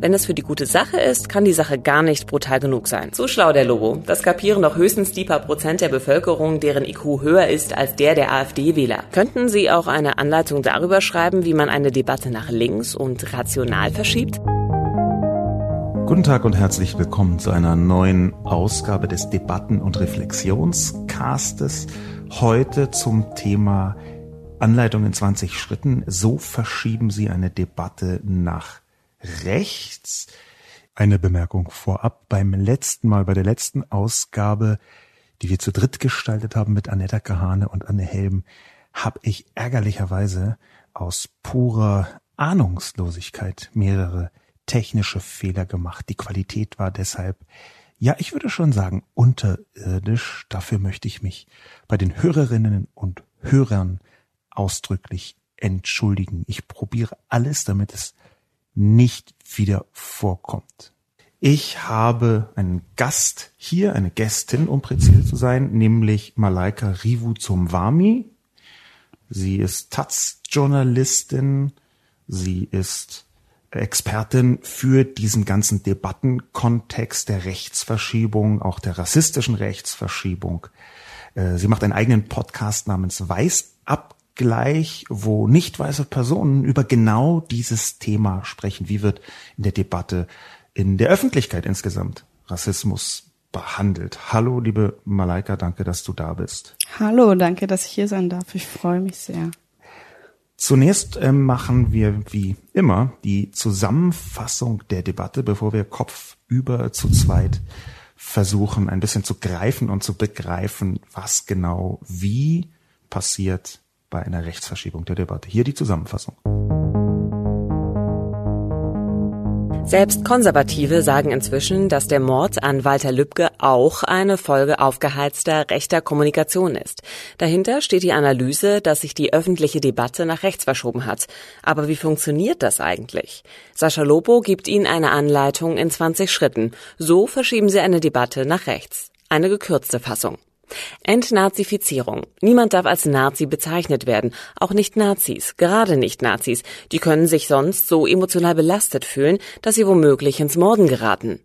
Wenn es für die gute Sache ist, kann die Sache gar nicht brutal genug sein. So schlau der Lobo. Das kapieren doch höchstens die paar Prozent der Bevölkerung, deren IQ höher ist als der der AfD-Wähler. Könnten Sie auch eine Anleitung darüber schreiben, wie man eine Debatte nach links und rational verschiebt? Guten Tag und herzlich willkommen zu einer neuen Ausgabe des Debatten- und Reflexionscastes. Heute zum Thema Anleitung in 20 Schritten. So verschieben Sie eine Debatte nach rechts. Eine Bemerkung vorab. Beim letzten Mal, bei der letzten Ausgabe, die wir zu dritt gestaltet haben mit Annetta Kahane und Anne Helm, habe ich ärgerlicherweise aus purer Ahnungslosigkeit mehrere technische Fehler gemacht. Die Qualität war deshalb, ja, ich würde schon sagen, unterirdisch. Dafür möchte ich mich bei den Hörerinnen und Hörern ausdrücklich entschuldigen. Ich probiere alles, damit es nicht wieder vorkommt. Ich habe einen Gast hier, eine Gästin, um präzise zu sein, nämlich Malaika Rivu zum Wami. Sie ist Taz-Journalistin. Sie ist Expertin für diesen ganzen Debattenkontext der Rechtsverschiebung, auch der rassistischen Rechtsverschiebung. Äh, sie macht einen eigenen Podcast namens Weißab gleich, wo nicht weiße Personen über genau dieses Thema sprechen. Wie wird in der Debatte, in der Öffentlichkeit insgesamt Rassismus behandelt? Hallo, liebe Malaika, danke, dass du da bist. Hallo, danke, dass ich hier sein darf. Ich freue mich sehr. Zunächst äh, machen wir wie immer die Zusammenfassung der Debatte, bevor wir kopfüber zu zweit versuchen, ein bisschen zu greifen und zu begreifen, was genau wie passiert bei einer Rechtsverschiebung der Debatte. Hier die Zusammenfassung. Selbst Konservative sagen inzwischen, dass der Mord an Walter Lübcke auch eine Folge aufgeheizter rechter Kommunikation ist. Dahinter steht die Analyse, dass sich die öffentliche Debatte nach rechts verschoben hat. Aber wie funktioniert das eigentlich? Sascha Lopo gibt Ihnen eine Anleitung in 20 Schritten. So verschieben Sie eine Debatte nach rechts. Eine gekürzte Fassung. Entnazifizierung. Niemand darf als Nazi bezeichnet werden, auch nicht Nazis, gerade nicht Nazis. Die können sich sonst so emotional belastet fühlen, dass sie womöglich ins Morden geraten.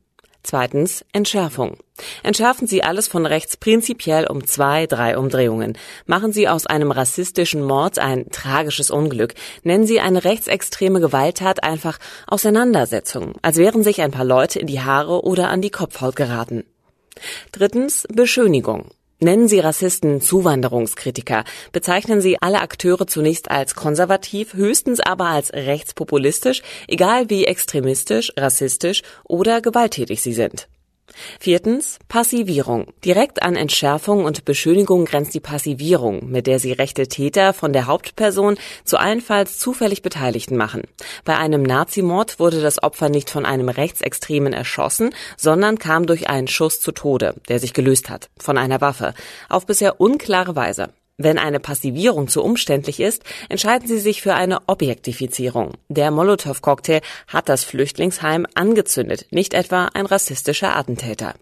Zweitens Entschärfung. Entschärfen Sie alles von rechts prinzipiell um zwei, drei Umdrehungen. Machen Sie aus einem rassistischen Mord ein tragisches Unglück. Nennen Sie eine rechtsextreme Gewalttat einfach Auseinandersetzung, als wären sich ein paar Leute in die Haare oder an die Kopfhaut geraten. Drittens Beschönigung. Nennen Sie Rassisten Zuwanderungskritiker, bezeichnen Sie alle Akteure zunächst als konservativ, höchstens aber als rechtspopulistisch, egal wie extremistisch, rassistisch oder gewalttätig sie sind. Viertens Passivierung. Direkt an Entschärfung und Beschönigung grenzt die Passivierung, mit der sie rechte Täter von der Hauptperson zu allenfalls zufällig Beteiligten machen. Bei einem Nazimord wurde das Opfer nicht von einem Rechtsextremen erschossen, sondern kam durch einen Schuss zu Tode, der sich gelöst hat, von einer Waffe, auf bisher unklare Weise. Wenn eine Passivierung zu umständlich ist, entscheiden sie sich für eine Objektifizierung. Der Molotow-Cocktail hat das Flüchtlingsheim angezündet, nicht etwa ein rassistischer Attentäter.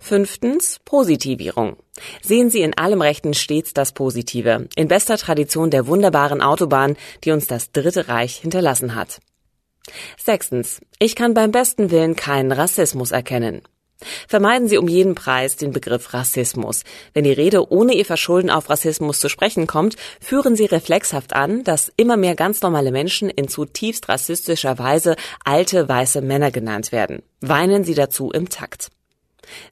Fünftens Positivierung. Sehen Sie in allem Rechten stets das Positive, in bester Tradition der wunderbaren Autobahn, die uns das Dritte Reich hinterlassen hat. Sechstens. Ich kann beim besten Willen keinen Rassismus erkennen. Vermeiden Sie um jeden Preis den Begriff Rassismus. Wenn die Rede ohne Ihr Verschulden auf Rassismus zu sprechen kommt, führen Sie reflexhaft an, dass immer mehr ganz normale Menschen in zutiefst rassistischer Weise alte weiße Männer genannt werden. Weinen Sie dazu im Takt.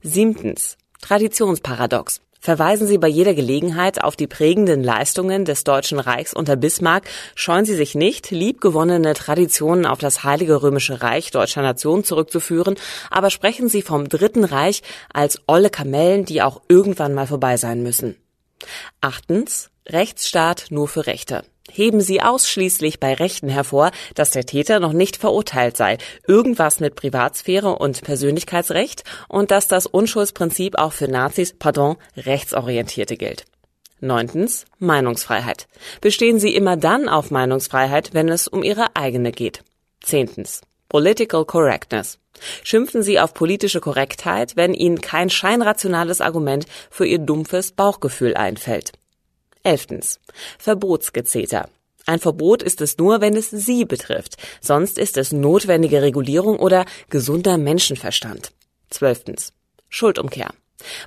Siebtens. Traditionsparadox. Verweisen Sie bei jeder Gelegenheit auf die prägenden Leistungen des Deutschen Reichs unter Bismarck, scheuen Sie sich nicht, liebgewonnene Traditionen auf das Heilige Römische Reich deutscher Nation zurückzuführen, aber sprechen Sie vom Dritten Reich als olle Kamellen, die auch irgendwann mal vorbei sein müssen. Achtens. Rechtsstaat nur für Rechte heben sie ausschließlich bei Rechten hervor, dass der Täter noch nicht verurteilt sei, irgendwas mit Privatsphäre und Persönlichkeitsrecht und dass das Unschuldsprinzip auch für Nazis, pardon, Rechtsorientierte gilt. Neuntens. Meinungsfreiheit. Bestehen Sie immer dann auf Meinungsfreiheit, wenn es um Ihre eigene geht. Zehntens. Political Correctness. Schimpfen Sie auf politische Korrektheit, wenn Ihnen kein scheinrationales Argument für Ihr dumpfes Bauchgefühl einfällt. Elftens. Verbotsgezeter. Ein Verbot ist es nur, wenn es Sie betrifft. Sonst ist es notwendige Regulierung oder gesunder Menschenverstand. Zwölftens. Schuldumkehr.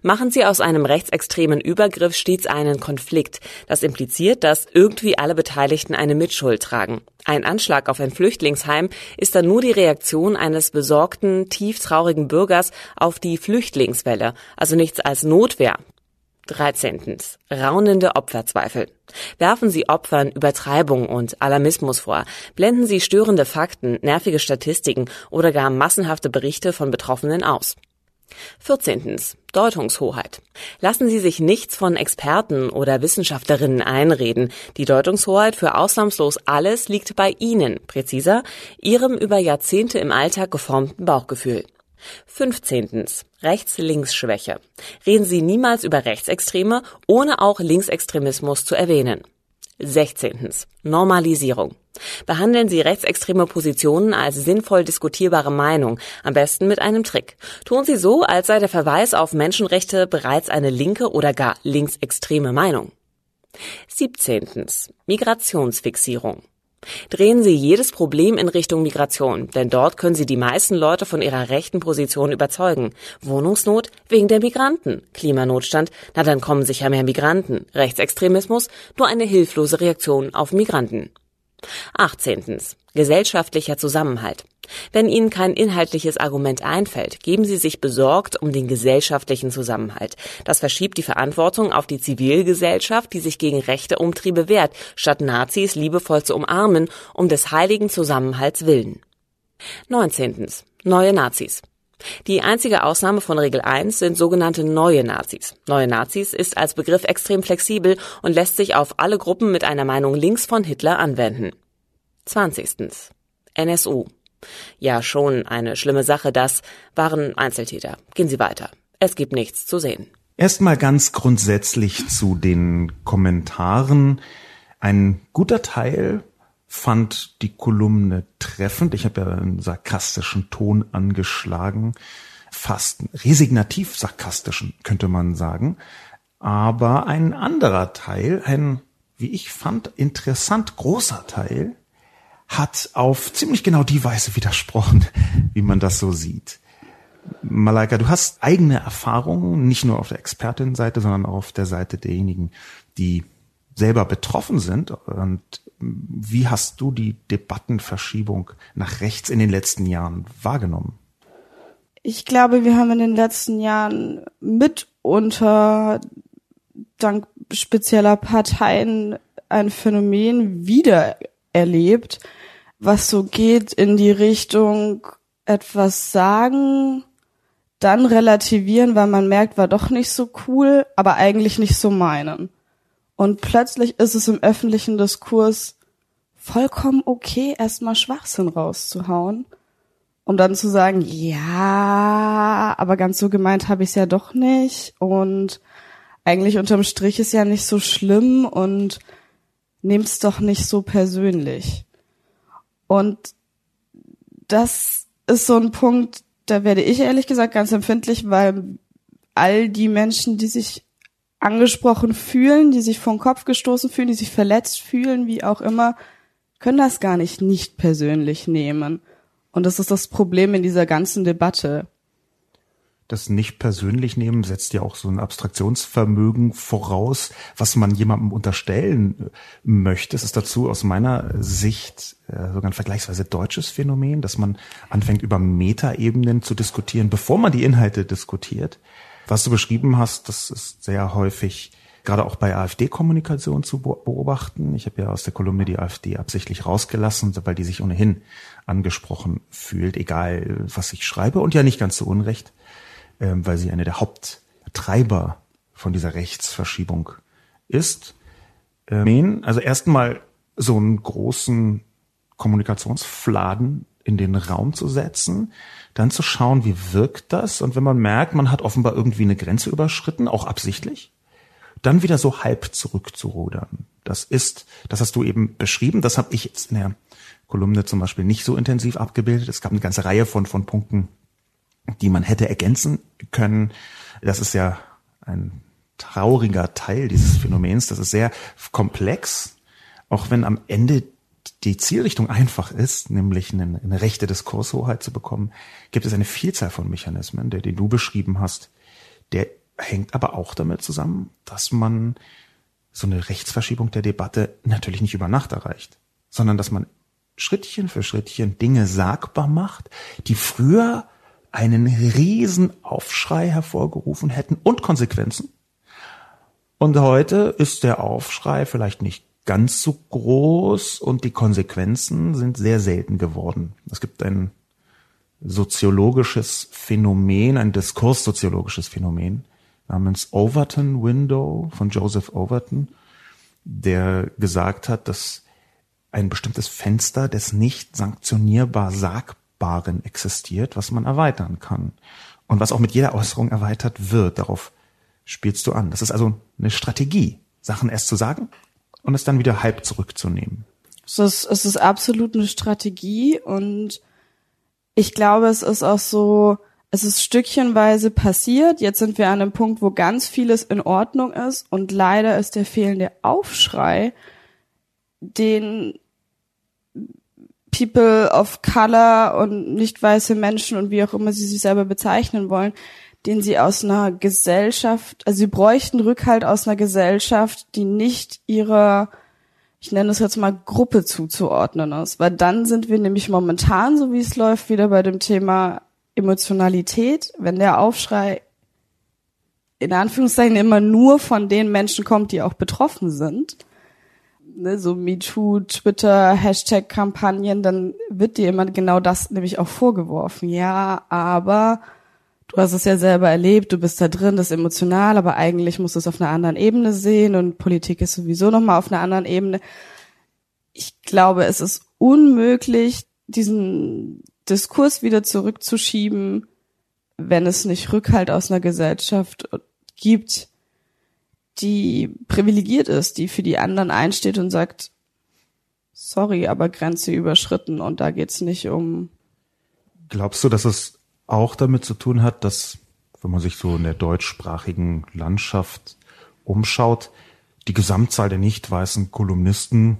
Machen Sie aus einem rechtsextremen Übergriff stets einen Konflikt. Das impliziert, dass irgendwie alle Beteiligten eine Mitschuld tragen. Ein Anschlag auf ein Flüchtlingsheim ist dann nur die Reaktion eines besorgten, tieftraurigen Bürgers auf die Flüchtlingswelle, also nichts als Notwehr. 13. Raunende Opferzweifel. Werfen Sie Opfern Übertreibung und Alarmismus vor. Blenden Sie störende Fakten, nervige Statistiken oder gar massenhafte Berichte von Betroffenen aus. 14. Deutungshoheit. Lassen Sie sich nichts von Experten oder Wissenschaftlerinnen einreden. Die Deutungshoheit für ausnahmslos alles liegt bei Ihnen, präziser, Ihrem über Jahrzehnte im Alltag geformten Bauchgefühl. 15. Rechts-Links-Schwäche. Reden Sie niemals über Rechtsextreme, ohne auch Linksextremismus zu erwähnen. 16. Normalisierung. Behandeln Sie rechtsextreme Positionen als sinnvoll diskutierbare Meinung, am besten mit einem Trick. Tun Sie so, als sei der Verweis auf Menschenrechte bereits eine linke oder gar linksextreme Meinung. 17. Migrationsfixierung. Drehen Sie jedes Problem in Richtung Migration, denn dort können Sie die meisten Leute von ihrer rechten Position überzeugen. Wohnungsnot wegen der Migranten, Klimanotstand, na dann kommen sicher mehr Migranten, Rechtsextremismus, nur eine hilflose Reaktion auf Migranten. 18. Gesellschaftlicher Zusammenhalt. Wenn Ihnen kein inhaltliches Argument einfällt, geben Sie sich besorgt um den gesellschaftlichen Zusammenhalt. Das verschiebt die Verantwortung auf die Zivilgesellschaft, die sich gegen rechte Umtriebe wehrt, statt Nazis liebevoll zu umarmen, um des heiligen Zusammenhalts willen. 19. Neue Nazis. Die einzige Ausnahme von Regel 1 sind sogenannte neue Nazis. Neue Nazis ist als Begriff extrem flexibel und lässt sich auf alle Gruppen mit einer Meinung links von Hitler anwenden. 20. NSU. Ja, schon eine schlimme Sache, das waren Einzeltäter. Gehen Sie weiter. Es gibt nichts zu sehen. Erstmal ganz grundsätzlich zu den Kommentaren. Ein guter Teil fand die Kolumne treffend. Ich habe ja einen sarkastischen Ton angeschlagen, fast resignativ sarkastischen, könnte man sagen. Aber ein anderer Teil, ein, wie ich fand, interessant großer Teil, hat auf ziemlich genau die Weise widersprochen, wie man das so sieht. Malaika, du hast eigene Erfahrungen, nicht nur auf der Expertinnenseite, sondern auch auf der Seite derjenigen, die selber betroffen sind. Und wie hast du die Debattenverschiebung nach rechts in den letzten Jahren wahrgenommen? Ich glaube, wir haben in den letzten Jahren mitunter dank spezieller Parteien ein Phänomen wieder erlebt, was so geht in die Richtung etwas sagen, dann relativieren, weil man merkt, war doch nicht so cool, aber eigentlich nicht so meinen. Und plötzlich ist es im öffentlichen Diskurs vollkommen okay, erstmal Schwachsinn rauszuhauen, um dann zu sagen, ja, aber ganz so gemeint habe ich es ja doch nicht und eigentlich unterm Strich ist ja nicht so schlimm und nehmt's doch nicht so persönlich. Und das ist so ein Punkt, da werde ich ehrlich gesagt ganz empfindlich, weil all die Menschen, die sich angesprochen fühlen, die sich vom Kopf gestoßen fühlen, die sich verletzt fühlen, wie auch immer, können das gar nicht nicht persönlich nehmen. Und das ist das Problem in dieser ganzen Debatte. Das nicht persönlich nehmen setzt ja auch so ein Abstraktionsvermögen voraus, was man jemandem unterstellen äh, möchte. Es ist dazu aus meiner Sicht äh, sogar ein vergleichsweise deutsches Phänomen, dass man anfängt über Metaebenen zu diskutieren, bevor man die Inhalte diskutiert. Was du beschrieben hast, das ist sehr häufig gerade auch bei AfD-Kommunikation zu beobachten. Ich habe ja aus der Kolumne die AfD absichtlich rausgelassen, weil die sich ohnehin angesprochen fühlt, egal was ich schreibe und ja nicht ganz so unrecht, ähm, weil sie eine der Haupttreiber von dieser Rechtsverschiebung ist. Ähm, also erstmal so einen großen Kommunikationsfladen in den Raum zu setzen, dann zu schauen, wie wirkt das und wenn man merkt, man hat offenbar irgendwie eine Grenze überschritten, auch absichtlich, dann wieder so halb zurückzurudern. Das ist, das hast du eben beschrieben, das habe ich jetzt in der Kolumne zum Beispiel nicht so intensiv abgebildet. Es gab eine ganze Reihe von, von Punkten, die man hätte ergänzen können. Das ist ja ein trauriger Teil dieses Phänomens. Das ist sehr komplex, auch wenn am Ende die Zielrichtung einfach ist, nämlich eine, eine rechte Diskurshoheit zu bekommen, gibt es eine Vielzahl von Mechanismen, der, den du beschrieben hast. Der hängt aber auch damit zusammen, dass man so eine Rechtsverschiebung der Debatte natürlich nicht über Nacht erreicht, sondern dass man Schrittchen für Schrittchen Dinge sagbar macht, die früher einen riesen Aufschrei hervorgerufen hätten und Konsequenzen. Und heute ist der Aufschrei vielleicht nicht ganz so groß und die Konsequenzen sind sehr selten geworden. Es gibt ein soziologisches Phänomen, ein diskurssoziologisches Phänomen namens Overton Window von Joseph Overton, der gesagt hat, dass ein bestimmtes Fenster des nicht sanktionierbar Sagbaren existiert, was man erweitern kann. Und was auch mit jeder Äußerung erweitert wird. Darauf spielst du an. Das ist also eine Strategie, Sachen erst zu sagen und es dann wieder halb zurückzunehmen. Es ist, es ist absolut eine Strategie und ich glaube, es ist auch so, es ist stückchenweise passiert. Jetzt sind wir an einem Punkt, wo ganz vieles in Ordnung ist und leider ist der fehlende Aufschrei den People of Color und nicht weiße Menschen und wie auch immer sie sich selber bezeichnen wollen, den sie aus einer Gesellschaft, also sie bräuchten Rückhalt aus einer Gesellschaft, die nicht ihrer, ich nenne es jetzt mal Gruppe zuzuordnen ist, weil dann sind wir nämlich momentan, so wie es läuft, wieder bei dem Thema Emotionalität, wenn der Aufschrei in Anführungszeichen immer nur von den Menschen kommt, die auch betroffen sind, ne, so MeToo, Twitter, Hashtag-Kampagnen, dann wird dir immer genau das nämlich auch vorgeworfen. Ja, aber du hast es ja selber erlebt, du bist da drin, das ist emotional, aber eigentlich musst du es auf einer anderen Ebene sehen und Politik ist sowieso nochmal auf einer anderen Ebene. Ich glaube, es ist unmöglich, diesen Diskurs wieder zurückzuschieben, wenn es nicht Rückhalt aus einer Gesellschaft gibt, die privilegiert ist, die für die anderen einsteht und sagt, sorry, aber Grenze überschritten und da geht's nicht um. Glaubst du, dass es auch damit zu tun hat, dass, wenn man sich so in der deutschsprachigen Landschaft umschaut, die Gesamtzahl der nicht weißen Kolumnisten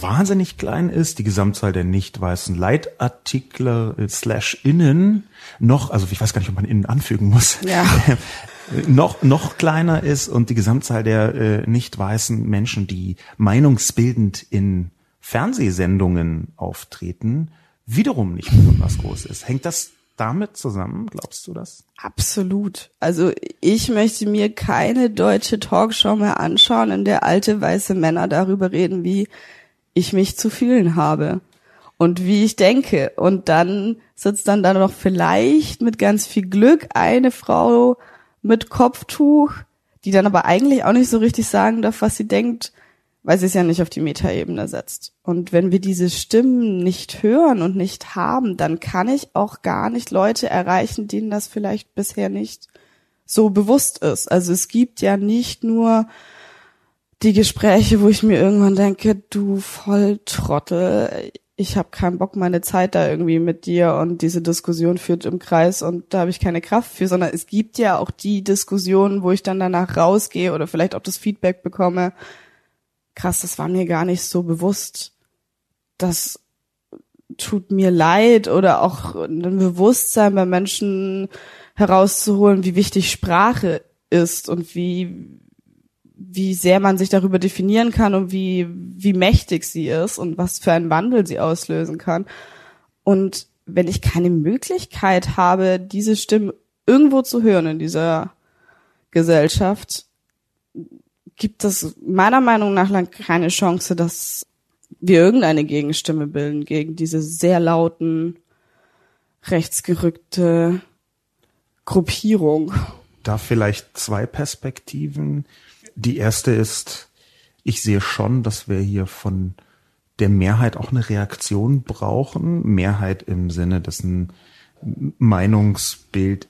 wahnsinnig klein ist, die Gesamtzahl der nicht weißen Leitartikler äh, slash innen noch, also ich weiß gar nicht, ob man innen anfügen muss, ja. noch, noch kleiner ist und die Gesamtzahl der äh, nicht weißen Menschen, die meinungsbildend in Fernsehsendungen auftreten, wiederum nicht besonders groß ist. Hängt das damit zusammen, glaubst du das? Absolut. Also ich möchte mir keine deutsche Talkshow mehr anschauen, in der alte weiße Männer darüber reden, wie ich mich zu fühlen habe und wie ich denke. Und dann sitzt dann da noch vielleicht mit ganz viel Glück eine Frau mit Kopftuch, die dann aber eigentlich auch nicht so richtig sagen darf, was sie denkt, weil sie es ja nicht auf die Metaebene setzt. Und wenn wir diese Stimmen nicht hören und nicht haben, dann kann ich auch gar nicht Leute erreichen, denen das vielleicht bisher nicht so bewusst ist. Also es gibt ja nicht nur die Gespräche, wo ich mir irgendwann denke, du Volltrottel, ich habe keinen Bock, meine Zeit da irgendwie mit dir und diese Diskussion führt im Kreis und da habe ich keine Kraft für, sondern es gibt ja auch die Diskussionen, wo ich dann danach rausgehe oder vielleicht auch das Feedback bekomme. Krass, das war mir gar nicht so bewusst. Das tut mir leid oder auch ein Bewusstsein bei Menschen herauszuholen, wie wichtig Sprache ist und wie wie sehr man sich darüber definieren kann und wie, wie mächtig sie ist und was für einen Wandel sie auslösen kann. Und wenn ich keine Möglichkeit habe, diese Stimme irgendwo zu hören in dieser Gesellschaft, gibt es meiner Meinung nach lang keine Chance, dass wir irgendeine Gegenstimme bilden gegen diese sehr lauten, rechtsgerückte Gruppierung. Da vielleicht zwei Perspektiven. Die erste ist, ich sehe schon, dass wir hier von der Mehrheit auch eine Reaktion brauchen. Mehrheit im Sinne, dass ein Meinungsbild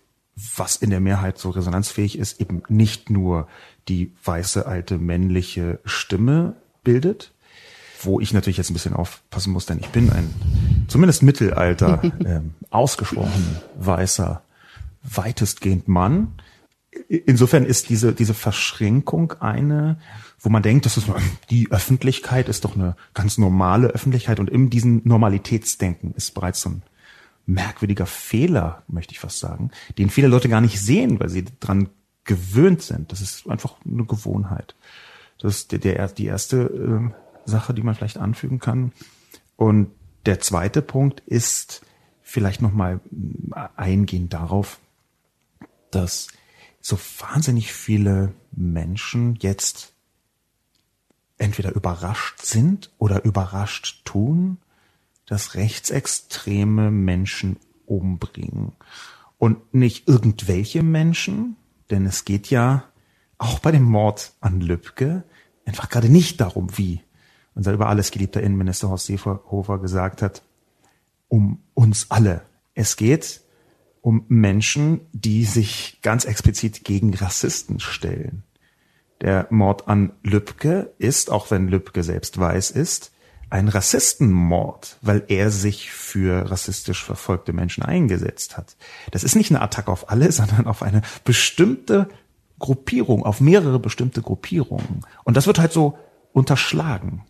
was in der Mehrheit so resonanzfähig ist, eben nicht nur die weiße alte männliche Stimme bildet, wo ich natürlich jetzt ein bisschen aufpassen muss, denn ich bin ein zumindest Mittelalter ähm, ausgesprochen weißer, weitestgehend Mann. Insofern ist diese, diese Verschränkung eine, wo man denkt, das ist die Öffentlichkeit ist doch eine ganz normale Öffentlichkeit und in diesem Normalitätsdenken ist bereits so ein merkwürdiger Fehler, möchte ich fast sagen, den viele Leute gar nicht sehen, weil sie dran gewöhnt sind. Das ist einfach eine Gewohnheit. Das ist der, der die erste äh, Sache, die man vielleicht anfügen kann. Und der zweite Punkt ist vielleicht nochmal äh, eingehen darauf, dass so wahnsinnig viele Menschen jetzt entweder überrascht sind oder überrascht tun, dass rechtsextreme Menschen umbringen. Und nicht irgendwelche Menschen, denn es geht ja auch bei dem Mord an Lübcke einfach gerade nicht darum, wie unser über alles geliebter Innenminister Horst Seehofer gesagt hat, um uns alle. Es geht um Menschen, die sich ganz explizit gegen Rassisten stellen. Der Mord an Lübcke ist, auch wenn Lübcke selbst weiß ist, ein Rassistenmord, weil er sich für rassistisch verfolgte Menschen eingesetzt hat. Das ist nicht eine Attacke auf alle, sondern auf eine bestimmte Gruppierung, auf mehrere bestimmte Gruppierungen. Und das wird halt so unterschlagen.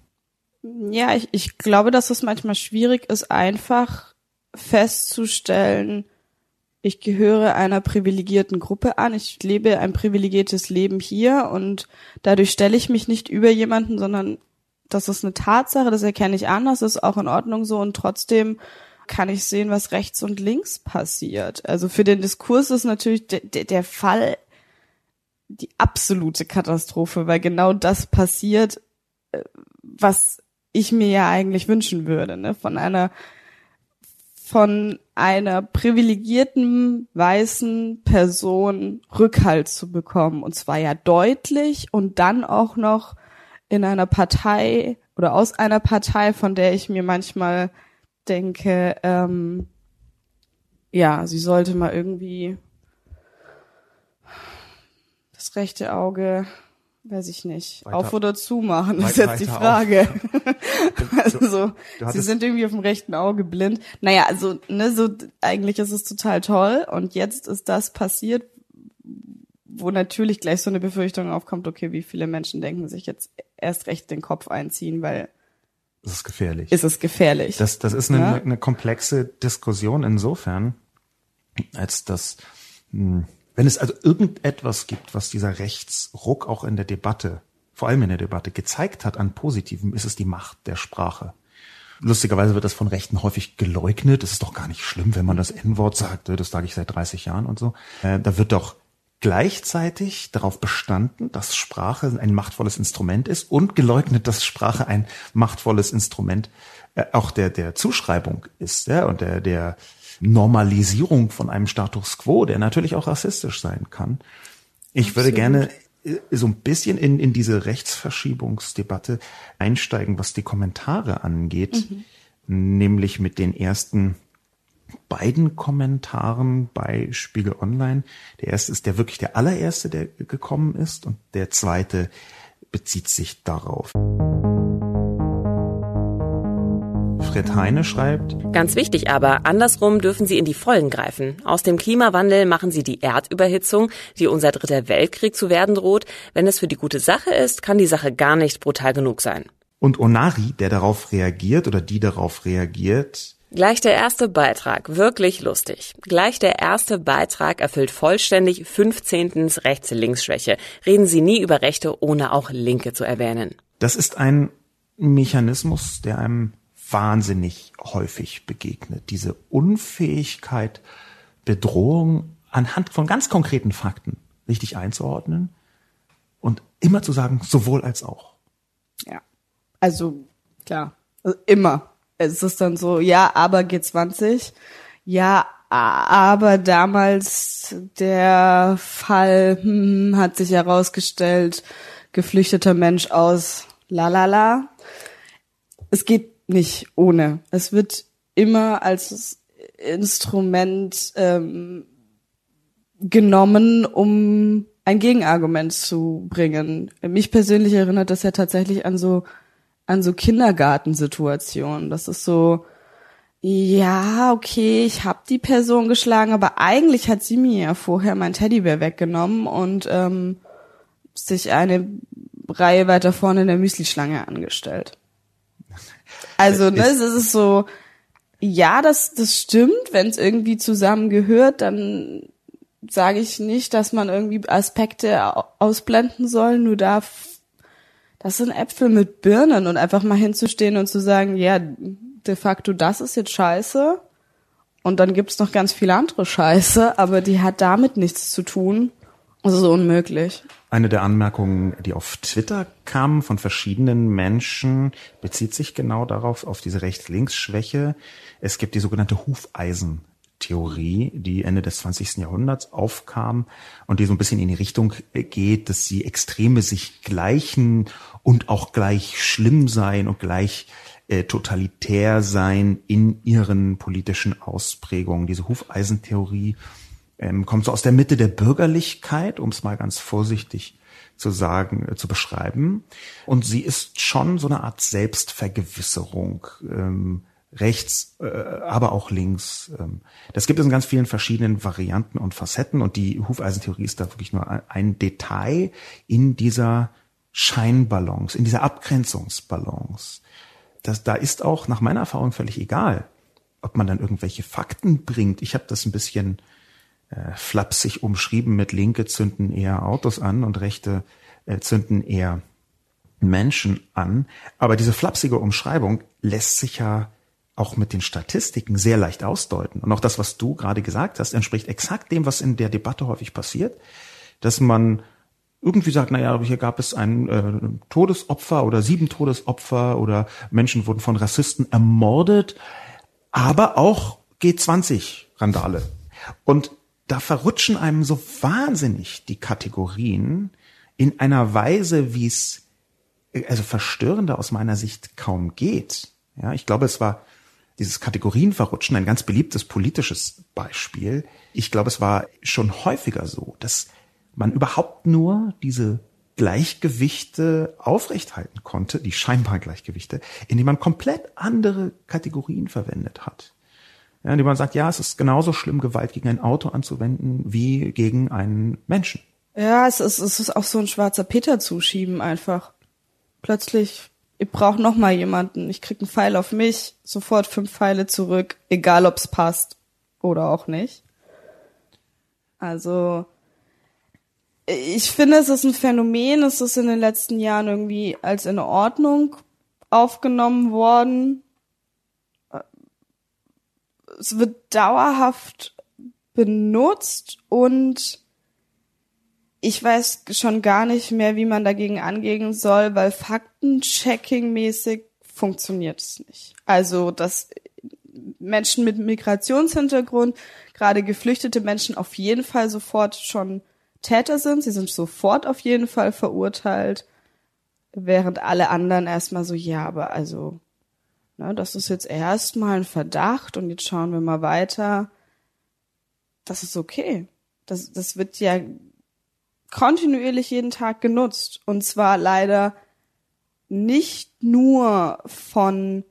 Ja, ich, ich glaube, dass es manchmal schwierig ist, einfach festzustellen, ich gehöre einer privilegierten Gruppe an, ich lebe ein privilegiertes Leben hier und dadurch stelle ich mich nicht über jemanden, sondern das ist eine Tatsache, das erkenne ich an, das ist auch in Ordnung so und trotzdem kann ich sehen, was rechts und links passiert. Also für den Diskurs ist natürlich de, de, der Fall die absolute Katastrophe, weil genau das passiert, äh, was ich mir ja eigentlich wünschen würde, ne? Von einer von einer privilegierten weißen Person Rückhalt zu bekommen. Und zwar ja deutlich und dann auch noch in einer Partei oder aus einer Partei, von der ich mir manchmal denke, ähm, ja, sie sollte mal irgendwie das rechte Auge Weiß ich nicht. Weiter, auf oder zu machen, ist jetzt die Frage. also so, sie sind irgendwie auf dem rechten Auge blind. Naja, also, ne, so, eigentlich ist es total toll. Und jetzt ist das passiert, wo natürlich gleich so eine Befürchtung aufkommt, okay, wie viele Menschen denken sich jetzt erst recht den Kopf einziehen, weil das ist gefährlich. Ist es gefährlich. Das, das ist eine, ja? eine komplexe Diskussion insofern, als dass, hm, wenn es also irgendetwas gibt, was dieser Rechtsruck auch in der Debatte, vor allem in der Debatte, gezeigt hat an Positiven, ist es die Macht der Sprache. Lustigerweise wird das von Rechten häufig geleugnet. Es ist doch gar nicht schlimm, wenn man das N-Wort sagt. Das sage ich seit 30 Jahren und so. Äh, da wird doch gleichzeitig darauf bestanden, dass Sprache ein machtvolles Instrument ist und geleugnet, dass Sprache ein machtvolles Instrument äh, auch der der Zuschreibung ist ja, und der der Normalisierung von einem Status quo, der natürlich auch rassistisch sein kann. Ich Absolut. würde gerne äh, so ein bisschen in, in diese Rechtsverschiebungsdebatte einsteigen, was die Kommentare angeht, mhm. nämlich mit den ersten beiden Kommentaren bei Spiegel Online. Der erste ist der wirklich der allererste, der gekommen ist und der zweite bezieht sich darauf. Fred Heine schreibt. Ganz wichtig aber, andersrum dürfen sie in die Vollen greifen. Aus dem Klimawandel machen sie die Erdüberhitzung, die unser dritter Weltkrieg zu werden droht. Wenn es für die gute Sache ist, kann die Sache gar nicht brutal genug sein. Und Onari, der darauf reagiert oder die darauf reagiert, Gleich der erste Beitrag, wirklich lustig. Gleich der erste Beitrag erfüllt vollständig 15. Rechts-Links-Schwäche. Reden Sie nie über Rechte, ohne auch Linke zu erwähnen. Das ist ein Mechanismus, der einem wahnsinnig häufig begegnet. Diese Unfähigkeit, Bedrohung anhand von ganz konkreten Fakten richtig einzuordnen und immer zu sagen, sowohl als auch. Ja, also klar, also immer. Es ist dann so, ja, aber G20, ja, aber damals der Fall hm, hat sich herausgestellt, geflüchteter Mensch aus la la la. Es geht nicht ohne. Es wird immer als Instrument ähm, genommen, um ein Gegenargument zu bringen. Mich persönlich erinnert das ja tatsächlich an so an so Kindergartensituationen. Das ist so, ja, okay, ich habe die Person geschlagen, aber eigentlich hat sie mir ja vorher mein Teddybär weggenommen und ähm, sich eine Reihe weiter vorne in der Müslischlange angestellt. Also, ne, es ist so, ja, das, das stimmt, wenn es irgendwie zusammengehört, dann sage ich nicht, dass man irgendwie Aspekte ausblenden soll, nur da, das sind Äpfel mit Birnen und einfach mal hinzustehen und zu sagen, ja, de facto, das ist jetzt scheiße und dann gibt's noch ganz viele andere Scheiße, aber die hat damit nichts zu tun. Das ist unmöglich. Eine der Anmerkungen, die auf Twitter kamen von verschiedenen Menschen, bezieht sich genau darauf, auf diese Rechts-Links-Schwäche. Es gibt die sogenannte Hufeisen-Theorie, die Ende des 20. Jahrhunderts aufkam und die so ein bisschen in die Richtung geht, dass sie Extreme sich gleichen und auch gleich schlimm sein und gleich äh, totalitär sein in ihren politischen Ausprägungen. Diese Hufeisentheorie ähm, kommt so aus der Mitte der Bürgerlichkeit, um es mal ganz vorsichtig zu sagen, äh, zu beschreiben. Und sie ist schon so eine Art Selbstvergewisserung. Ähm, rechts, äh, aber auch links. Ähm. Das gibt es in ganz vielen verschiedenen Varianten und Facetten und die Hufeisentheorie ist da wirklich nur ein Detail in dieser Scheinbalance, in dieser Abgrenzungsbalance. Das, da ist auch nach meiner Erfahrung völlig egal, ob man dann irgendwelche Fakten bringt. Ich habe das ein bisschen äh, flapsig umschrieben mit Linke zünden eher Autos an und Rechte äh, zünden eher Menschen an. Aber diese flapsige Umschreibung lässt sich ja auch mit den Statistiken sehr leicht ausdeuten. Und auch das, was du gerade gesagt hast, entspricht exakt dem, was in der Debatte häufig passiert, dass man irgendwie sagt, naja, hier gab es ein äh, Todesopfer oder sieben Todesopfer oder Menschen wurden von Rassisten ermordet, aber auch G20-Randale. Und da verrutschen einem so wahnsinnig die Kategorien in einer Weise, wie es also verstörender aus meiner Sicht kaum geht. Ja, ich glaube, es war dieses Kategorienverrutschen ein ganz beliebtes politisches Beispiel. Ich glaube, es war schon häufiger so, dass man überhaupt nur diese Gleichgewichte aufrechthalten konnte, die scheinbar Gleichgewichte, indem man komplett andere Kategorien verwendet hat. Ja, indem man sagt, ja, es ist genauso schlimm, Gewalt gegen ein Auto anzuwenden wie gegen einen Menschen. Ja, es ist, es ist auch so ein schwarzer Peter zuschieben einfach. Plötzlich, ich brauche noch mal jemanden. Ich krieg einen Pfeil auf mich, sofort fünf Pfeile zurück, egal ob's passt oder auch nicht. Also ich finde, es ist ein Phänomen, es ist in den letzten Jahren irgendwie als in Ordnung aufgenommen worden. Es wird dauerhaft benutzt und ich weiß schon gar nicht mehr, wie man dagegen angehen soll, weil Faktenchecking-mäßig funktioniert es nicht. Also, dass Menschen mit Migrationshintergrund, gerade geflüchtete Menschen auf jeden Fall sofort schon Täter sind. Sie sind sofort auf jeden Fall verurteilt, während alle anderen erstmal so, ja, aber also, ne, das ist jetzt erstmal ein Verdacht und jetzt schauen wir mal weiter. Das ist okay. Das, das wird ja kontinuierlich jeden Tag genutzt. Und zwar leider nicht nur von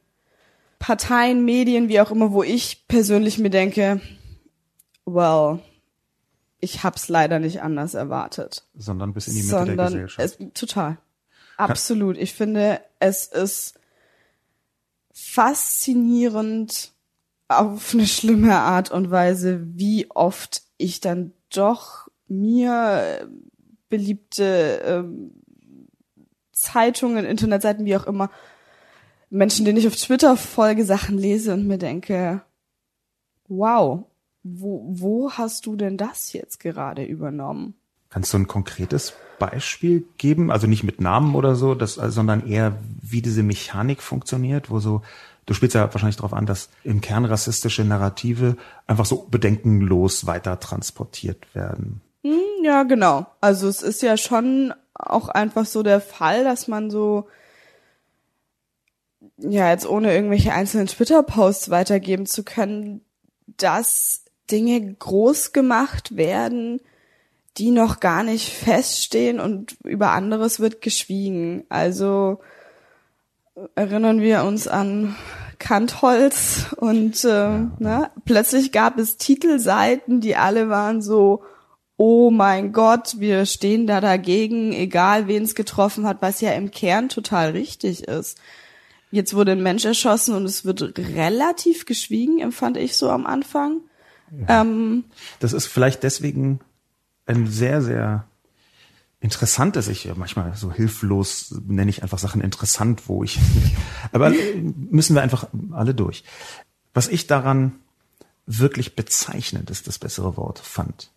Parteien, Medien, wie auch immer, wo ich persönlich mir denke, well, ich hab's leider nicht anders erwartet. Sondern bis in die Mitte Sondern der Gesellschaft. Es, total. Absolut. Ich finde, es ist faszinierend auf eine schlimme Art und Weise, wie oft ich dann doch mir beliebte ähm, Zeitungen, Internetseiten, wie auch immer, Menschen, denen ich auf Twitter folge, Sachen lese und mir denke, wow, wo, wo hast du denn das jetzt gerade übernommen? Kannst du ein konkretes Beispiel geben? Also nicht mit Namen oder so, das, sondern eher, wie diese Mechanik funktioniert, wo so, du spielst ja wahrscheinlich darauf an, dass im Kern rassistische Narrative einfach so bedenkenlos weiter transportiert werden. Hm, ja, genau. Also es ist ja schon auch einfach so der Fall, dass man so, ja, jetzt ohne irgendwelche einzelnen Twitter-Posts weitergeben zu können, dass Dinge groß gemacht werden, die noch gar nicht feststehen und über anderes wird geschwiegen. Also erinnern wir uns an Kantholz und äh, ja. ne, plötzlich gab es Titelseiten, die alle waren so, oh mein Gott, wir stehen da dagegen, egal wen es getroffen hat, was ja im Kern total richtig ist. Jetzt wurde ein Mensch erschossen und es wird relativ geschwiegen, empfand ich so am Anfang. Ja. Ähm, das ist vielleicht deswegen ein sehr, sehr interessantes, ich manchmal so hilflos nenne ich einfach Sachen interessant, wo ich, aber müssen wir einfach alle durch. Was ich daran wirklich bezeichnend ist das bessere Wort fand,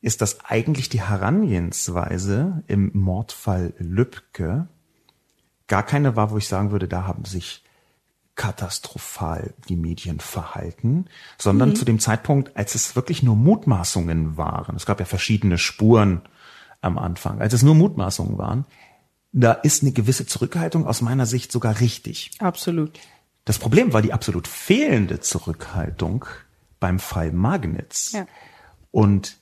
ist, dass eigentlich die Herangehensweise im Mordfall Lübcke gar keine war, wo ich sagen würde, da haben sich katastrophal die Medien verhalten, sondern mhm. zu dem Zeitpunkt, als es wirklich nur Mutmaßungen waren. Es gab ja verschiedene Spuren am Anfang, als es nur Mutmaßungen waren. Da ist eine gewisse Zurückhaltung aus meiner Sicht sogar richtig. Absolut. Das Problem war die absolut fehlende Zurückhaltung beim Fall Magnitz. Ja. Und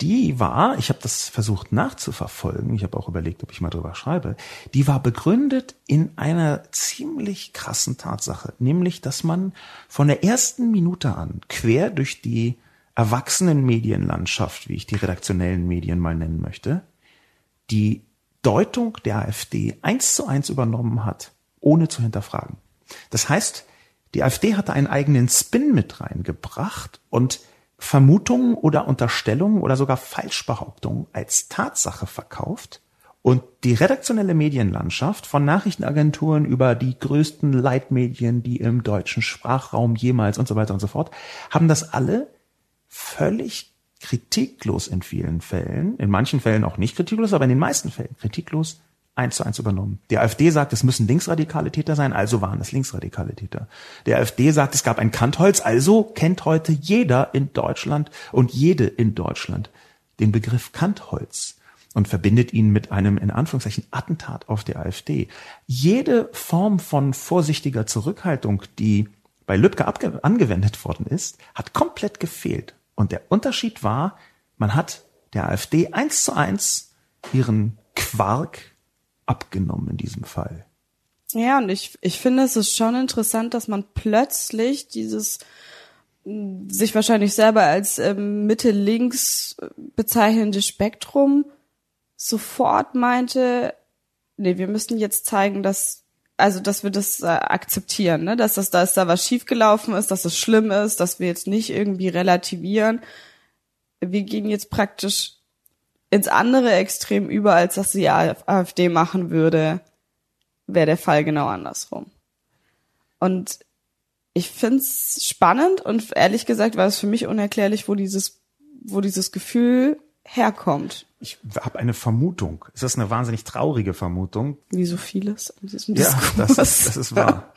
die war, ich habe das versucht nachzuverfolgen, ich habe auch überlegt, ob ich mal drüber schreibe, die war begründet in einer ziemlich krassen Tatsache, nämlich, dass man von der ersten Minute an quer durch die erwachsenen Medienlandschaft, wie ich die redaktionellen Medien mal nennen möchte, die Deutung der AfD eins zu eins übernommen hat, ohne zu hinterfragen. Das heißt, die AfD hatte einen eigenen Spin mit reingebracht und Vermutungen oder Unterstellungen oder sogar Falschbehauptungen als Tatsache verkauft und die redaktionelle Medienlandschaft von Nachrichtenagenturen über die größten Leitmedien, die im deutschen Sprachraum jemals und so weiter und so fort, haben das alle völlig kritiklos in vielen Fällen, in manchen Fällen auch nicht kritiklos, aber in den meisten Fällen kritiklos eins zu eins übernommen. Die AfD sagt, es müssen linksradikale Täter sein, also waren es linksradikale Täter. Der AfD sagt, es gab ein Kantholz, also kennt heute jeder in Deutschland und jede in Deutschland den Begriff Kantholz und verbindet ihn mit einem in Anführungszeichen Attentat auf der AfD. Jede Form von vorsichtiger Zurückhaltung, die bei Lübcke angewendet worden ist, hat komplett gefehlt. Und der Unterschied war, man hat der AfD eins zu eins ihren Quark abgenommen in diesem Fall. Ja, und ich, ich finde, es ist schon interessant, dass man plötzlich dieses sich wahrscheinlich selber als ähm, Mitte-Links bezeichnende Spektrum sofort meinte, nee, wir müssen jetzt zeigen, dass also dass wir das äh, akzeptieren, ne? dass das dass da was schiefgelaufen ist, dass es das schlimm ist, dass wir jetzt nicht irgendwie relativieren. Wir gehen jetzt praktisch ins andere Extrem über, als dass die AfD machen würde, wäre der Fall genau andersrum. Und ich find's spannend und ehrlich gesagt war es für mich unerklärlich, wo dieses, wo dieses Gefühl herkommt. Ich habe eine Vermutung. Es ist eine wahnsinnig traurige Vermutung. Wie so vieles an diesem Ja, das ist, das ist wahr.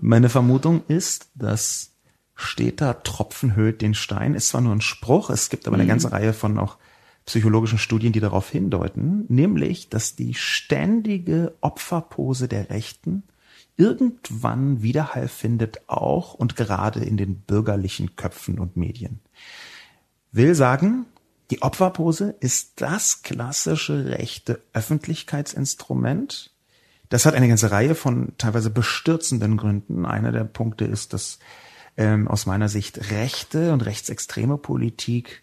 Meine Vermutung ist, dass steter Tropfen höhlt den Stein. Ist zwar nur ein Spruch, es gibt aber eine mhm. ganze Reihe von auch psychologischen Studien, die darauf hindeuten, nämlich, dass die ständige Opferpose der Rechten irgendwann Widerhall findet, auch und gerade in den bürgerlichen Köpfen und Medien. Will sagen, die Opferpose ist das klassische rechte Öffentlichkeitsinstrument. Das hat eine ganze Reihe von teilweise bestürzenden Gründen. Einer der Punkte ist, dass ähm, aus meiner Sicht rechte und rechtsextreme Politik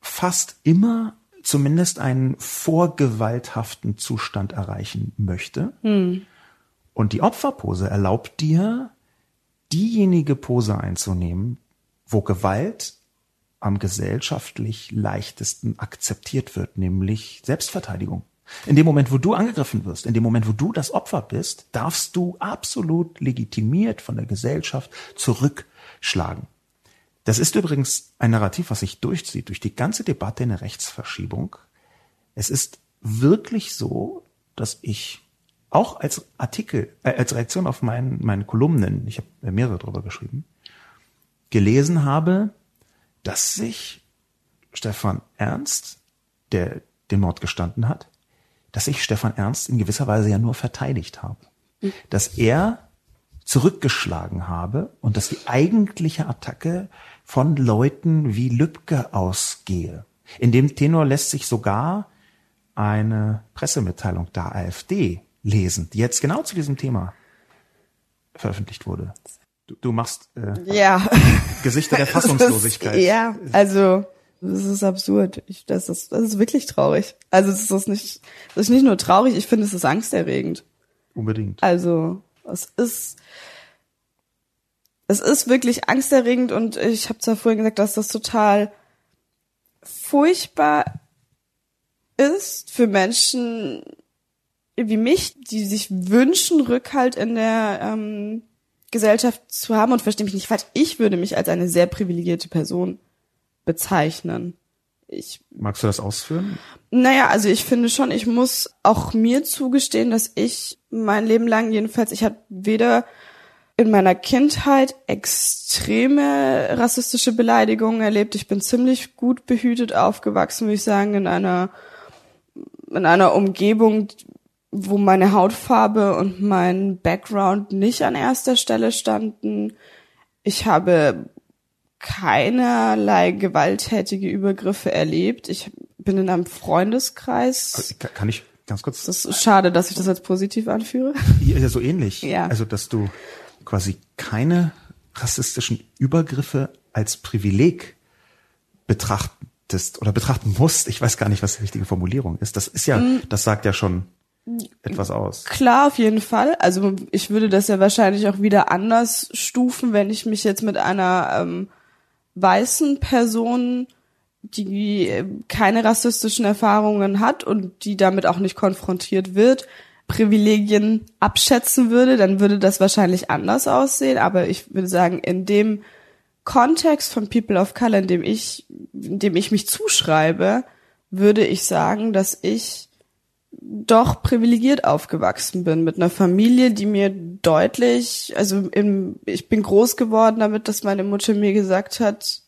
fast immer zumindest einen vorgewalthaften Zustand erreichen möchte. Hm. Und die Opferpose erlaubt dir, diejenige Pose einzunehmen, wo Gewalt am gesellschaftlich leichtesten akzeptiert wird, nämlich Selbstverteidigung. In dem Moment, wo du angegriffen wirst, in dem Moment, wo du das Opfer bist, darfst du absolut legitimiert von der Gesellschaft zurückschlagen. Das ist übrigens ein Narrativ, was sich durchzieht durch die ganze Debatte in der Rechtsverschiebung. Es ist wirklich so, dass ich auch als Artikel, äh, als Reaktion auf meinen, meine Kolumnen, ich habe mehrere darüber geschrieben, gelesen habe, dass sich Stefan Ernst, der den Mord gestanden hat, dass ich Stefan Ernst in gewisser Weise ja nur verteidigt habe. Mhm. Dass er zurückgeschlagen habe und dass die eigentliche Attacke von Leuten wie Lübcke ausgehe. In dem Tenor lässt sich sogar eine Pressemitteilung der AfD lesen, die jetzt genau zu diesem Thema veröffentlicht wurde. Du, du machst äh, ja. Gesichter der Fassungslosigkeit. ja, also das ist absurd. Ich, das, ist, das ist wirklich traurig. Also es ist nicht, das ist nicht nur traurig, ich finde, es ist angsterregend. Unbedingt. Also es ist, es ist wirklich angsterregend und ich habe zwar vorhin gesagt, dass das total furchtbar ist für Menschen wie mich, die sich wünschen, Rückhalt in der ähm, Gesellschaft zu haben und verstehe mich nicht falsch. Ich würde mich als eine sehr privilegierte Person bezeichnen. Ich, Magst du das ausführen? Naja, also ich finde schon, ich muss auch mir zugestehen, dass ich mein Leben lang jedenfalls, ich habe weder in meiner Kindheit extreme rassistische Beleidigungen erlebt. Ich bin ziemlich gut behütet aufgewachsen, würde ich sagen, in einer in einer Umgebung, wo meine Hautfarbe und mein Background nicht an erster Stelle standen. Ich habe keinerlei gewalttätige Übergriffe erlebt. Ich bin in einem Freundeskreis. Kann ich ganz kurz? Das ist schade, dass ich das als positiv anführe. Ja, so ähnlich. Ja. Also, dass du quasi keine rassistischen Übergriffe als Privileg betrachtest oder betrachten musst. Ich weiß gar nicht, was die richtige Formulierung ist. Das ist ja, mhm. das sagt ja schon etwas aus. Klar, auf jeden Fall. Also ich würde das ja wahrscheinlich auch wieder anders stufen, wenn ich mich jetzt mit einer ähm, weißen Person, die äh, keine rassistischen Erfahrungen hat und die damit auch nicht konfrontiert wird, Privilegien abschätzen würde, dann würde das wahrscheinlich anders aussehen. Aber ich würde sagen, in dem Kontext von People of Color, in dem ich, in dem ich mich zuschreibe, würde ich sagen, dass ich doch privilegiert aufgewachsen bin mit einer Familie, die mir deutlich, also im, ich bin groß geworden damit, dass meine Mutter mir gesagt hat,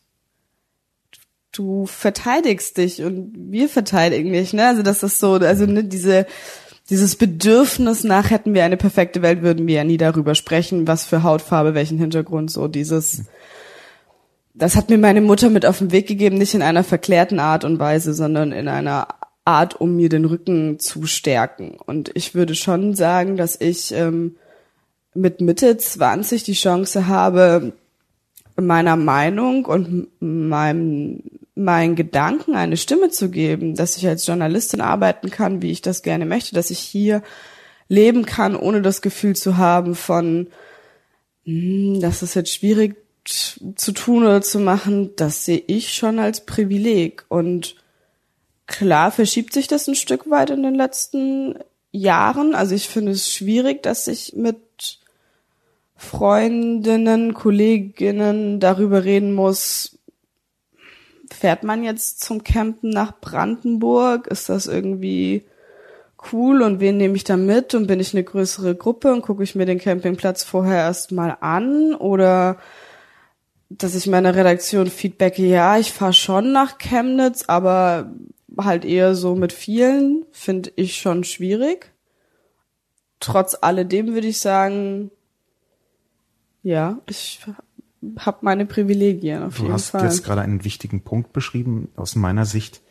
du verteidigst dich und wir verteidigen dich, ne? Also das ist so, also ne, diese dieses Bedürfnis nach hätten wir eine perfekte Welt, würden wir ja nie darüber sprechen, was für Hautfarbe, welchen Hintergrund, so dieses, das hat mir meine Mutter mit auf den Weg gegeben, nicht in einer verklärten Art und Weise, sondern in einer Art, um mir den Rücken zu stärken. Und ich würde schon sagen, dass ich ähm, mit Mitte 20 die Chance habe, meiner Meinung und meinem meinen Gedanken eine Stimme zu geben, dass ich als Journalistin arbeiten kann, wie ich das gerne möchte, dass ich hier leben kann, ohne das Gefühl zu haben von, hm, das ist jetzt schwierig zu tun oder zu machen, das sehe ich schon als Privileg. Und klar verschiebt sich das ein Stück weit in den letzten Jahren. Also ich finde es schwierig, dass ich mit Freundinnen, Kolleginnen darüber reden muss, fährt man jetzt zum Campen nach Brandenburg? Ist das irgendwie cool und wen nehme ich da mit und bin ich eine größere Gruppe und gucke ich mir den Campingplatz vorher erstmal an oder dass ich meiner Redaktion feedbacke, ja, ich fahre schon nach Chemnitz, aber halt eher so mit vielen, finde ich schon schwierig. Trotz alledem würde ich sagen, ja, ich habe meine Privilegien auf du jeden Fall. Du hast jetzt gerade einen wichtigen Punkt beschrieben. Aus meiner Sicht,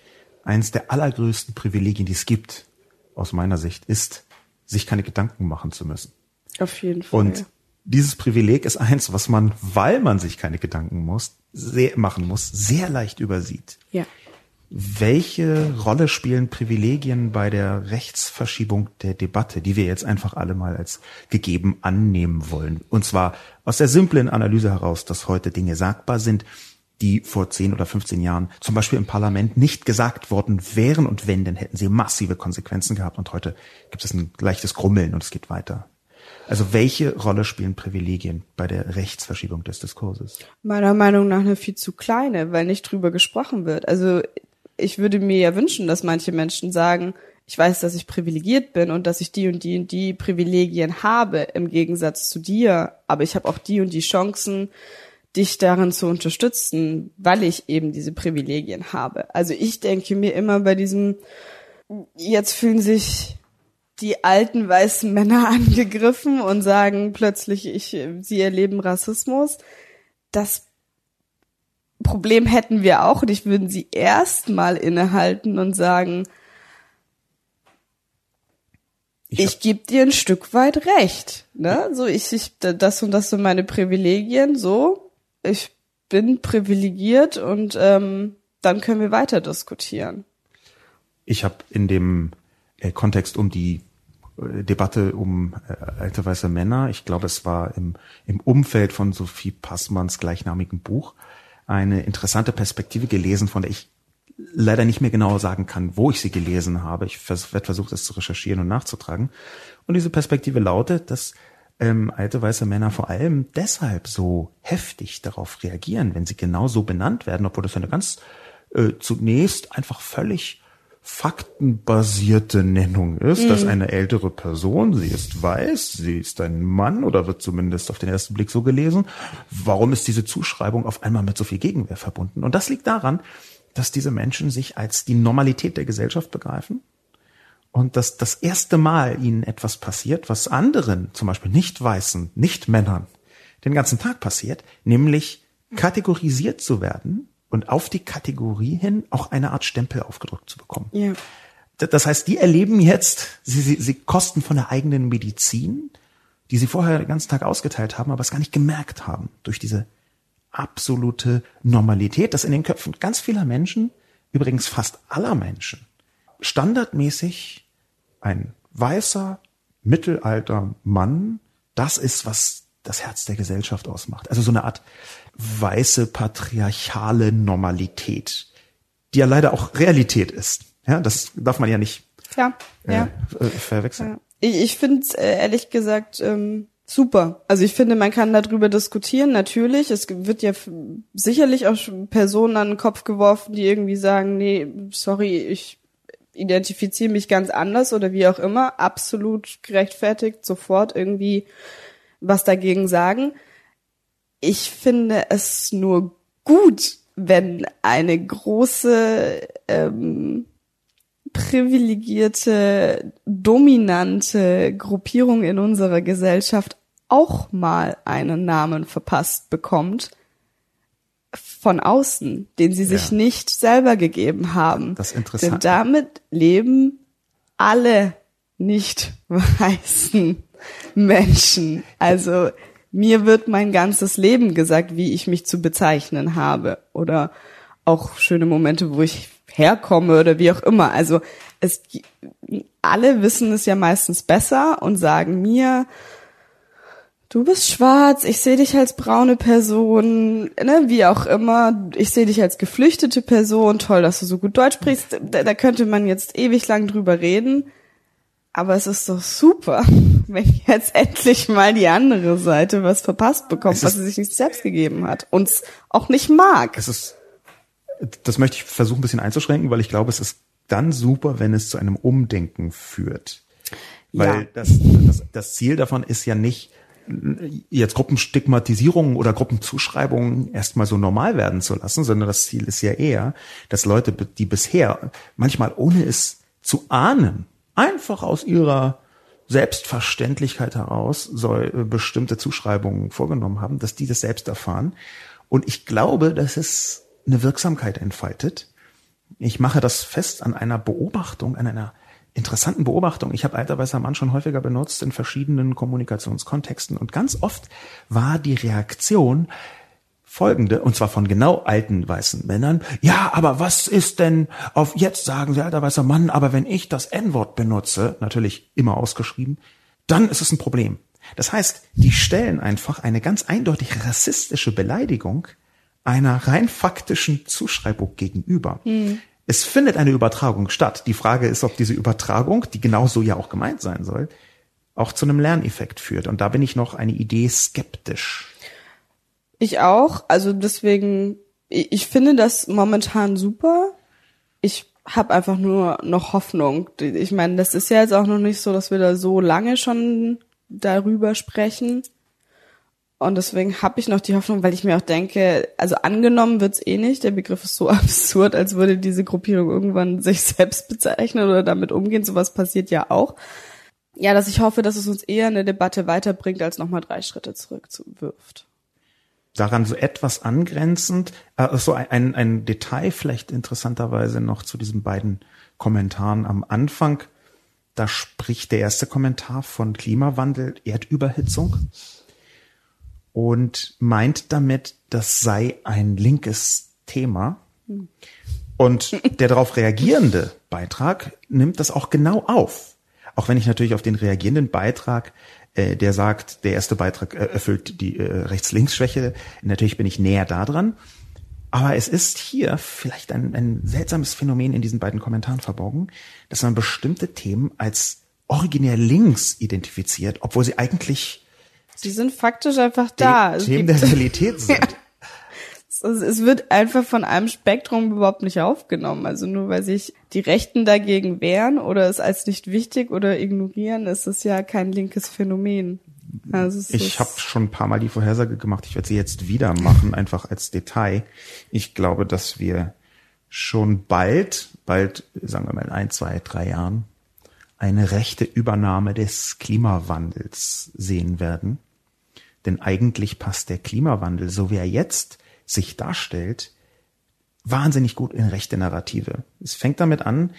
eines der allergrößten Privilegien, die es gibt, aus meiner Sicht, ist, sich keine Gedanken machen zu müssen. Auf jeden Fall. Und dieses Privileg ist eins, was man, weil man sich keine Gedanken muss, sehr, machen muss, sehr leicht übersieht. Ja. Welche Rolle spielen Privilegien bei der Rechtsverschiebung der Debatte, die wir jetzt einfach alle mal als gegeben annehmen wollen? Und zwar aus der simplen Analyse heraus, dass heute Dinge sagbar sind, die vor 10 oder 15 Jahren zum Beispiel im Parlament nicht gesagt worden wären und wenn, dann hätten sie massive Konsequenzen gehabt und heute gibt es ein leichtes Grummeln und es geht weiter. Also welche Rolle spielen Privilegien bei der Rechtsverschiebung des Diskurses? Meiner Meinung nach eine viel zu kleine, weil nicht drüber gesprochen wird. Also ich würde mir ja wünschen, dass manche Menschen sagen, ich weiß, dass ich privilegiert bin und dass ich die und die und die Privilegien habe im Gegensatz zu dir, aber ich habe auch die und die Chancen, dich darin zu unterstützen, weil ich eben diese Privilegien habe. Also ich denke mir immer bei diesem, jetzt fühlen sich die alten weißen Männer angegriffen und sagen plötzlich, ich, sie erleben Rassismus. Das Problem hätten wir auch und ich würden sie erstmal innehalten und sagen, ich, ich gebe dir ein Stück weit recht. Ne? So, ich, ich, das und das sind meine Privilegien, so. Ich bin privilegiert und ähm, dann können wir weiter diskutieren. Ich habe in dem äh, Kontext um die äh, Debatte um äh, alte weiße Männer, ich glaube, es war im, im Umfeld von Sophie Passmanns gleichnamigen Buch, eine interessante Perspektive gelesen, von der ich leider nicht mehr genau sagen kann, wo ich sie gelesen habe. Ich vers werde versucht, das zu recherchieren und nachzutragen. Und diese Perspektive lautet, dass ähm, alte weiße Männer vor allem deshalb so heftig darauf reagieren, wenn sie genau so benannt werden, obwohl das eine ganz äh, zunächst einfach völlig faktenbasierte Nennung ist, mhm. dass eine ältere Person, sie ist weiß, sie ist ein Mann oder wird zumindest auf den ersten Blick so gelesen. Warum ist diese Zuschreibung auf einmal mit so viel Gegenwehr verbunden? Und das liegt daran, dass diese Menschen sich als die Normalität der Gesellschaft begreifen und dass das erste Mal ihnen etwas passiert, was anderen, zum Beispiel nicht weißen, nicht Männern, den ganzen Tag passiert, nämlich kategorisiert zu werden und auf die Kategorie hin auch eine Art Stempel aufgedrückt zu bekommen. Ja. Das heißt, die erleben jetzt, sie, sie, sie kosten von der eigenen Medizin, die sie vorher den ganzen Tag ausgeteilt haben, aber es gar nicht gemerkt haben durch diese absolute Normalität, dass in den Köpfen ganz vieler Menschen, übrigens fast aller Menschen, standardmäßig ein weißer, mittelalter Mann, das ist, was das Herz der Gesellschaft ausmacht. Also so eine Art weiße patriarchale Normalität, die ja leider auch Realität ist. Ja, das darf man ja nicht Klar, äh, ja. Äh, verwechseln. Ja. Ich, ich finde es äh, ehrlich gesagt ähm, super. Also ich finde, man kann darüber diskutieren, natürlich. Es wird ja sicherlich auch Personen an den Kopf geworfen, die irgendwie sagen, nee, sorry, ich identifiziere mich ganz anders oder wie auch immer. Absolut gerechtfertigt, sofort irgendwie was dagegen sagen. Ich finde es nur gut, wenn eine große ähm, privilegierte, dominante Gruppierung in unserer Gesellschaft auch mal einen Namen verpasst bekommt von außen, den sie sich ja. nicht selber gegeben haben. Das ist interessant. Denn damit leben alle nicht weißen Menschen. Also mir wird mein ganzes Leben gesagt, wie ich mich zu bezeichnen habe. Oder auch schöne Momente, wo ich herkomme oder wie auch immer. Also es, alle wissen es ja meistens besser und sagen mir, du bist schwarz, ich sehe dich als braune Person, ne, wie auch immer, ich sehe dich als geflüchtete Person, toll, dass du so gut Deutsch sprichst, da, da könnte man jetzt ewig lang drüber reden. Aber es ist doch super, wenn jetzt endlich mal die andere Seite was verpasst bekommt, was sie sich nicht selbst gegeben hat. Uns auch nicht mag. Es ist, das möchte ich versuchen ein bisschen einzuschränken, weil ich glaube, es ist dann super, wenn es zu einem Umdenken führt. Weil ja. das, das, das Ziel davon ist ja nicht, jetzt Gruppenstigmatisierungen oder Gruppenzuschreibungen erstmal so normal werden zu lassen, sondern das Ziel ist ja eher, dass Leute, die bisher manchmal ohne es zu ahnen, einfach aus ihrer Selbstverständlichkeit heraus soll äh, bestimmte Zuschreibungen vorgenommen haben, dass die das selbst erfahren. Und ich glaube, dass es eine Wirksamkeit entfaltet. Ich mache das fest an einer Beobachtung, an einer interessanten Beobachtung. Ich habe alter weißer Mann schon häufiger benutzt in verschiedenen Kommunikationskontexten und ganz oft war die Reaktion folgende, und zwar von genau alten weißen Männern. Ja, aber was ist denn auf jetzt sagen Sie alter weißer Mann, aber wenn ich das N-Wort benutze, natürlich immer ausgeschrieben, dann ist es ein Problem. Das heißt, die stellen einfach eine ganz eindeutig rassistische Beleidigung einer rein faktischen Zuschreibung gegenüber. Hm. Es findet eine Übertragung statt. Die Frage ist, ob diese Übertragung, die genauso ja auch gemeint sein soll, auch zu einem Lerneffekt führt. Und da bin ich noch eine Idee skeptisch. Ich auch. Also deswegen, ich finde das momentan super. Ich habe einfach nur noch Hoffnung. Ich meine, das ist ja jetzt auch noch nicht so, dass wir da so lange schon darüber sprechen. Und deswegen habe ich noch die Hoffnung, weil ich mir auch denke, also angenommen wird's eh nicht. Der Begriff ist so absurd, als würde diese Gruppierung irgendwann sich selbst bezeichnen oder damit umgehen. Sowas passiert ja auch. Ja, dass ich hoffe, dass es uns eher eine Debatte weiterbringt, als nochmal drei Schritte zurückzuwirft. Daran so etwas angrenzend, äh, so ein, ein Detail vielleicht interessanterweise noch zu diesen beiden Kommentaren am Anfang. Da spricht der erste Kommentar von Klimawandel, Erdüberhitzung und meint damit, das sei ein linkes Thema. Und der darauf reagierende Beitrag nimmt das auch genau auf. Auch wenn ich natürlich auf den reagierenden Beitrag äh, der sagt, der erste Beitrag erfüllt die äh, Rechts-Links-Schwäche. Natürlich bin ich näher da dran. Aber es ist hier vielleicht ein, ein seltsames Phänomen in diesen beiden Kommentaren verborgen, dass man bestimmte Themen als originär links identifiziert, obwohl sie eigentlich Sie sind faktisch einfach da. Themen der Realität sind. Ja es wird einfach von einem Spektrum überhaupt nicht aufgenommen. Also nur weil sich die Rechten dagegen wehren oder es als nicht wichtig oder ignorieren, ist es ja kein linkes Phänomen. Also ich habe schon ein paar Mal die Vorhersage gemacht. Ich werde sie jetzt wieder machen, einfach als Detail. Ich glaube, dass wir schon bald, bald, sagen wir mal in ein, zwei, drei Jahren, eine rechte Übernahme des Klimawandels sehen werden. Denn eigentlich passt der Klimawandel, so wie er jetzt sich darstellt, wahnsinnig gut in rechte Narrative. Es fängt damit an,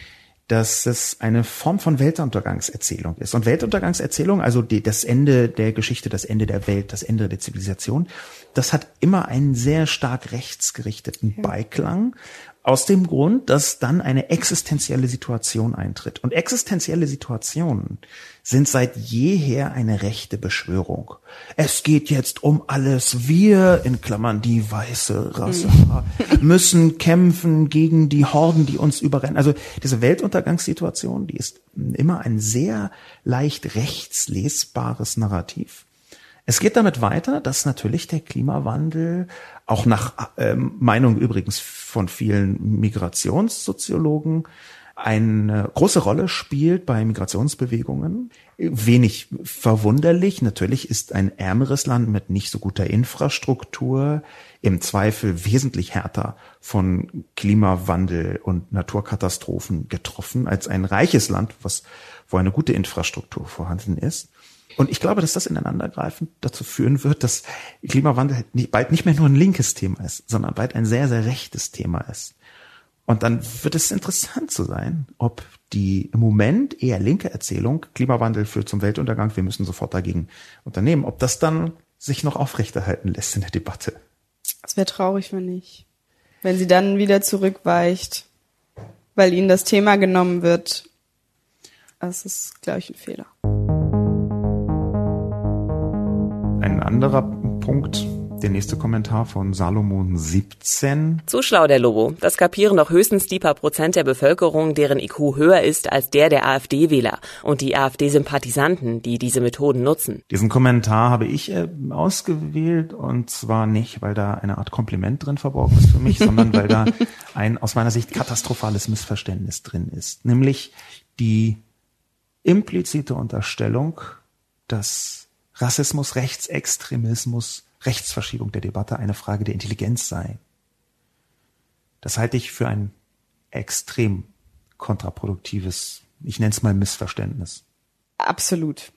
dass es eine Form von Weltuntergangserzählung ist. Und Weltuntergangserzählung, also die, das Ende der Geschichte, das Ende der Welt, das Ende der Zivilisation, das hat immer einen sehr stark rechtsgerichteten Beiklang, aus dem Grund, dass dann eine existenzielle Situation eintritt. Und existenzielle Situationen sind seit jeher eine rechte Beschwörung. Es geht jetzt um alles. Wir, in Klammern die weiße Rasse, hm. müssen kämpfen gegen die Horden, die uns überrennen. Also diese Weltuntergangssituation, die ist immer ein sehr leicht rechtslesbares Narrativ. Es geht damit weiter, dass natürlich der Klimawandel auch nach ähm, Meinung übrigens von vielen Migrationssoziologen eine große Rolle spielt bei Migrationsbewegungen. Wenig verwunderlich. Natürlich ist ein ärmeres Land mit nicht so guter Infrastruktur im Zweifel wesentlich härter von Klimawandel und Naturkatastrophen getroffen als ein reiches Land, was, wo eine gute Infrastruktur vorhanden ist. Und ich glaube, dass das ineinandergreifend dazu führen wird, dass Klimawandel bald nicht mehr nur ein linkes Thema ist, sondern bald ein sehr, sehr rechtes Thema ist. Und dann wird es interessant zu sein, ob die im Moment eher linke Erzählung, Klimawandel führt zum Weltuntergang, wir müssen sofort dagegen unternehmen, ob das dann sich noch aufrechterhalten lässt in der Debatte. Es wäre traurig, wenn nicht. Wenn sie dann wieder zurückweicht, weil ihnen das Thema genommen wird. Das ist, glaube ich, ein Fehler. Ein anderer Punkt, der nächste Kommentar von Salomon 17. Zu schlau der Lobo. Das kapieren doch höchstens die paar Prozent der Bevölkerung, deren IQ höher ist als der der AfD-Wähler und die AfD-Sympathisanten, die diese Methoden nutzen. Diesen Kommentar habe ich äh, ausgewählt und zwar nicht, weil da eine Art Kompliment drin verborgen ist für mich, sondern weil da ein aus meiner Sicht katastrophales Missverständnis drin ist. Nämlich die implizite Unterstellung, dass Rassismus, Rechtsextremismus, Rechtsverschiebung der Debatte eine Frage der Intelligenz sei. Das halte ich für ein extrem kontraproduktives, ich nenne es mal Missverständnis. Absolut.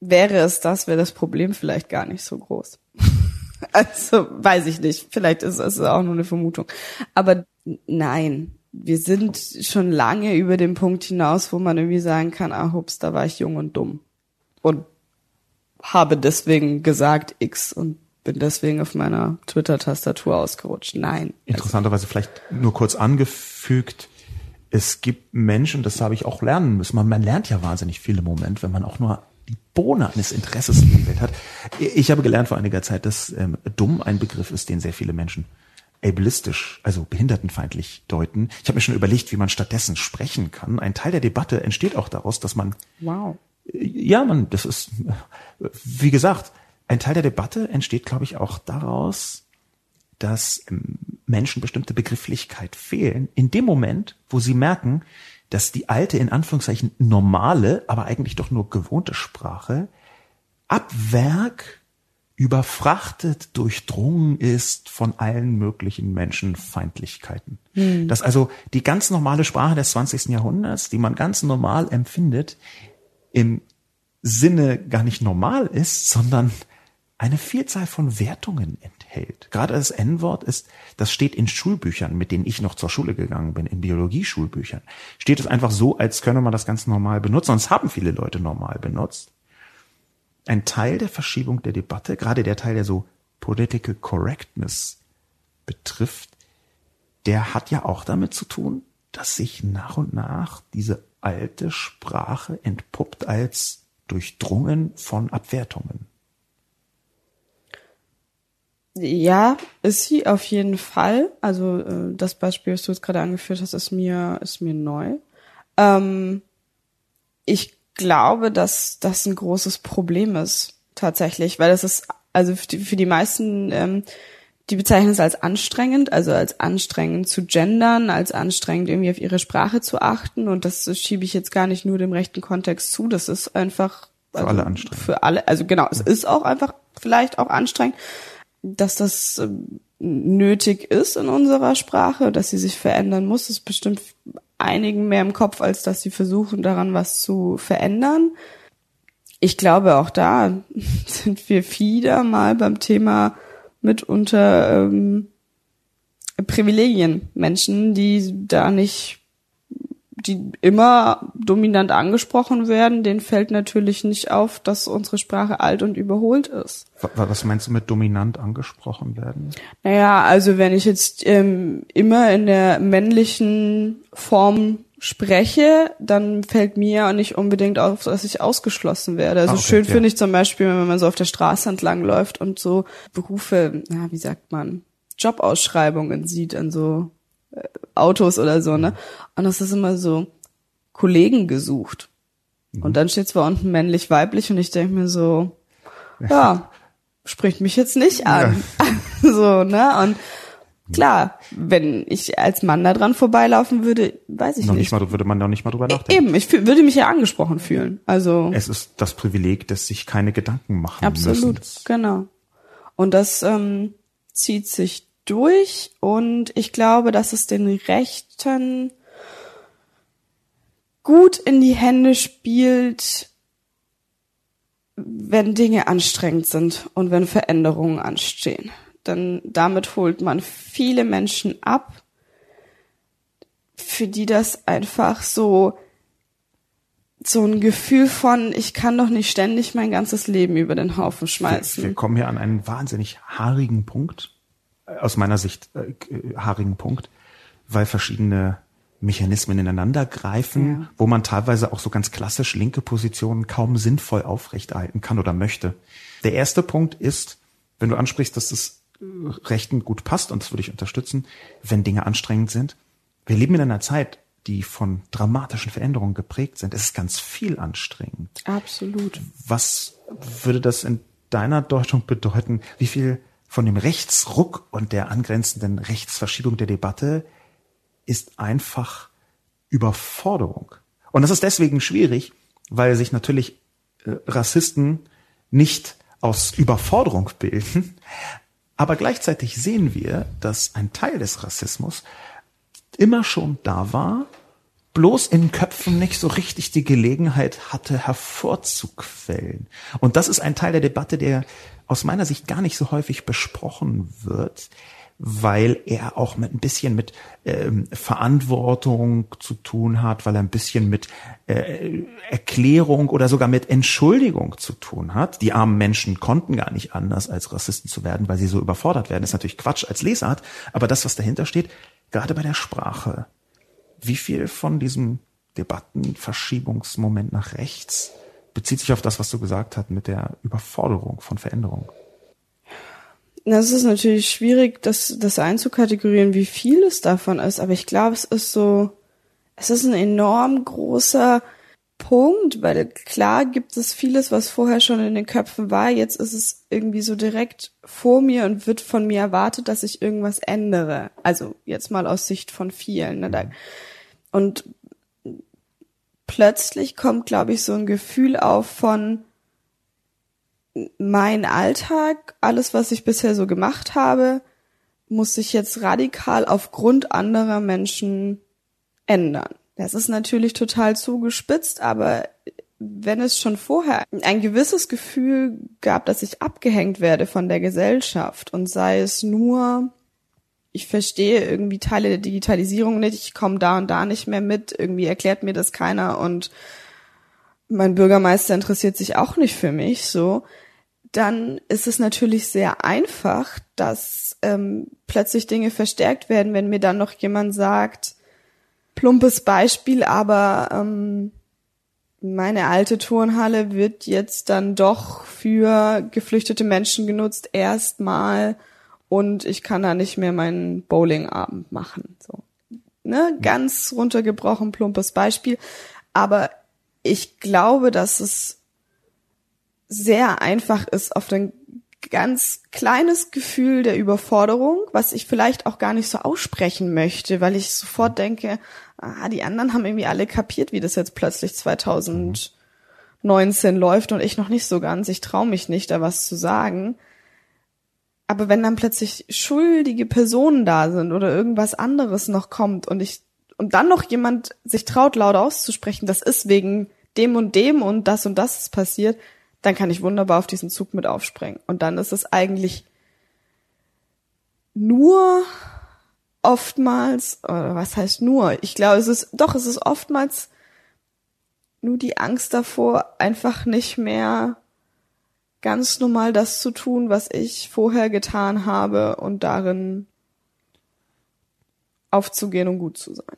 Wäre es das, wäre das Problem vielleicht gar nicht so groß. also weiß ich nicht. Vielleicht ist es auch nur eine Vermutung. Aber nein, wir sind schon lange über den Punkt hinaus, wo man irgendwie sagen kann, ah, hups, da war ich jung und dumm. Und habe deswegen gesagt X und bin deswegen auf meiner Twitter-Tastatur ausgerutscht. Nein. Interessanterweise vielleicht nur kurz angefügt, es gibt Menschen, das habe ich auch lernen müssen, man, man lernt ja wahnsinnig viel im Moment, wenn man auch nur die Bohne eines Interesses in die Welt hat. Ich habe gelernt vor einiger Zeit, dass ähm, dumm ein Begriff ist, den sehr viele Menschen ableistisch, also behindertenfeindlich deuten. Ich habe mir schon überlegt, wie man stattdessen sprechen kann. Ein Teil der Debatte entsteht auch daraus, dass man wow ja, man, das ist, wie gesagt, ein Teil der Debatte entsteht, glaube ich, auch daraus, dass ähm, Menschen bestimmte Begrifflichkeit fehlen, in dem Moment, wo sie merken, dass die alte, in Anführungszeichen normale, aber eigentlich doch nur gewohnte Sprache ab Werk überfrachtet, durchdrungen ist von allen möglichen Menschenfeindlichkeiten. Hm. Dass also die ganz normale Sprache des 20. Jahrhunderts, die man ganz normal empfindet, im Sinne gar nicht normal ist, sondern eine Vielzahl von Wertungen enthält. Gerade das N-Wort ist, das steht in Schulbüchern, mit denen ich noch zur Schule gegangen bin, in Biologieschulbüchern, steht es einfach so, als könne man das ganz normal benutzen. Und es haben viele Leute normal benutzt. Ein Teil der Verschiebung der Debatte, gerade der Teil, der so Political Correctness betrifft, der hat ja auch damit zu tun, dass sich nach und nach diese alte Sprache entpuppt als durchdrungen von Abwertungen. Ja, ist sie auf jeden Fall. Also äh, das Beispiel, was du jetzt gerade angeführt hast, ist mir ist mir neu. Ähm, ich glaube, dass das ein großes Problem ist tatsächlich, weil das ist also für die, für die meisten ähm, die bezeichnen es als anstrengend, also als anstrengend zu gendern, als anstrengend irgendwie auf ihre Sprache zu achten. Und das schiebe ich jetzt gar nicht nur dem rechten Kontext zu. Das ist einfach also, für alle anstrengend. Für alle, also genau, es ist auch einfach vielleicht auch anstrengend, dass das ähm, nötig ist in unserer Sprache, dass sie sich verändern muss. Das ist bestimmt einigen mehr im Kopf, als dass sie versuchen, daran was zu verändern. Ich glaube, auch da sind wir wieder mal beim Thema mitunter ähm, Privilegien. Menschen, die da nicht, die immer dominant angesprochen werden, denen fällt natürlich nicht auf, dass unsere Sprache alt und überholt ist. Was meinst du mit dominant angesprochen werden? Naja, also wenn ich jetzt ähm, immer in der männlichen Form spreche, dann fällt mir nicht unbedingt auf, dass ich ausgeschlossen werde. Also ah, okay, schön ja. finde ich zum Beispiel, wenn man so auf der Straße entlang läuft und so Berufe, na, wie sagt man, Jobausschreibungen sieht an so äh, Autos oder so, ne? Und das ist immer so Kollegen gesucht. Mhm. Und dann steht zwar unten männlich, weiblich und ich denke mir so, ja, spricht mich jetzt nicht an. Ja. so, ne? Und Klar, wenn ich als Mann da dran vorbeilaufen würde, weiß ich noch nicht. nicht mal, würde man noch nicht mal drüber nachdenken. Eben, ich würde mich ja angesprochen fühlen. Also es ist das Privileg, dass sich keine Gedanken machen absolut, müssen. genau. Und das ähm, zieht sich durch und ich glaube, dass es den Rechten gut in die Hände spielt, wenn Dinge anstrengend sind und wenn Veränderungen anstehen dann damit holt man viele Menschen ab, für die das einfach so so ein Gefühl von, ich kann doch nicht ständig mein ganzes Leben über den Haufen schmeißen. Wir, wir kommen hier an einen wahnsinnig haarigen Punkt, äh, aus meiner Sicht äh, haarigen Punkt, weil verschiedene Mechanismen ineinander greifen, ja. wo man teilweise auch so ganz klassisch linke Positionen kaum sinnvoll aufrechterhalten kann oder möchte. Der erste Punkt ist, wenn du ansprichst, dass es Rechten gut passt, und das würde ich unterstützen, wenn Dinge anstrengend sind. Wir leben in einer Zeit, die von dramatischen Veränderungen geprägt sind. Es ist ganz viel anstrengend. Absolut. Was würde das in deiner Deutung bedeuten? Wie viel von dem Rechtsruck und der angrenzenden Rechtsverschiebung der Debatte ist einfach Überforderung? Und das ist deswegen schwierig, weil sich natürlich äh, Rassisten nicht aus Überforderung bilden, aber gleichzeitig sehen wir, dass ein Teil des Rassismus immer schon da war, bloß in Köpfen nicht so richtig die Gelegenheit hatte, hervorzuquellen. Und das ist ein Teil der Debatte, der aus meiner Sicht gar nicht so häufig besprochen wird, weil er auch mit ein bisschen mit ähm, Verantwortung zu tun hat, weil er ein bisschen mit äh, Erklärung oder sogar mit Entschuldigung zu tun hat. Die armen Menschen konnten gar nicht anders, als Rassisten zu werden, weil sie so überfordert werden. Das ist natürlich Quatsch als Lesart, aber das, was dahinter steht, gerade bei der Sprache, wie viel von diesem Debattenverschiebungsmoment nach rechts bezieht sich auf das, was du gesagt hast mit der Überforderung von Veränderung? Das ist natürlich schwierig, das, das einzukategorieren, wie viel es davon ist, aber ich glaube, es ist so, es ist ein enorm großer Punkt, weil klar gibt es vieles, was vorher schon in den Köpfen war, jetzt ist es irgendwie so direkt vor mir und wird von mir erwartet, dass ich irgendwas ändere. Also jetzt mal aus Sicht von vielen. Ne? Und plötzlich kommt, glaube ich, so ein Gefühl auf von, mein Alltag, alles, was ich bisher so gemacht habe, muss sich jetzt radikal aufgrund anderer Menschen ändern. Das ist natürlich total zugespitzt, aber wenn es schon vorher ein gewisses Gefühl gab, dass ich abgehängt werde von der Gesellschaft und sei es nur, ich verstehe irgendwie Teile der Digitalisierung nicht, ich komme da und da nicht mehr mit, irgendwie erklärt mir das keiner und mein Bürgermeister interessiert sich auch nicht für mich, so, dann ist es natürlich sehr einfach, dass ähm, plötzlich Dinge verstärkt werden, wenn mir dann noch jemand sagt, plumpes Beispiel, aber ähm, meine alte Turnhalle wird jetzt dann doch für geflüchtete Menschen genutzt, erstmal und ich kann da nicht mehr meinen Bowlingabend machen. So. Ne? Ganz runtergebrochen, plumpes Beispiel. Aber ich glaube, dass es sehr einfach ist, auf ein ganz kleines Gefühl der Überforderung, was ich vielleicht auch gar nicht so aussprechen möchte, weil ich sofort denke, ah, die anderen haben irgendwie alle kapiert, wie das jetzt plötzlich 2019 läuft und ich noch nicht so ganz. Ich traue mich nicht, da was zu sagen. Aber wenn dann plötzlich schuldige Personen da sind oder irgendwas anderes noch kommt und ich und dann noch jemand sich traut, laut auszusprechen, das ist wegen dem und dem und das und das ist passiert, dann kann ich wunderbar auf diesen Zug mit aufspringen. Und dann ist es eigentlich nur oftmals, oder was heißt nur? Ich glaube, es ist, doch, es ist oftmals nur die Angst davor, einfach nicht mehr ganz normal das zu tun, was ich vorher getan habe und darin aufzugehen und gut zu sein.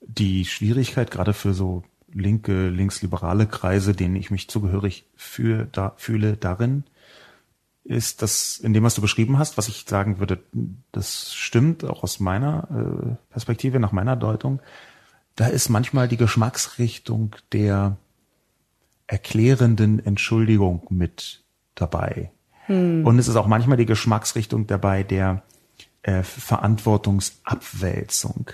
Die Schwierigkeit gerade für so linke, linksliberale Kreise, denen ich mich zugehörig für, da, fühle, darin, ist das, in dem, was du beschrieben hast, was ich sagen würde, das stimmt auch aus meiner äh, Perspektive, nach meiner Deutung, da ist manchmal die Geschmacksrichtung der erklärenden Entschuldigung mit dabei. Hm. Und es ist auch manchmal die Geschmacksrichtung dabei der äh, Verantwortungsabwälzung.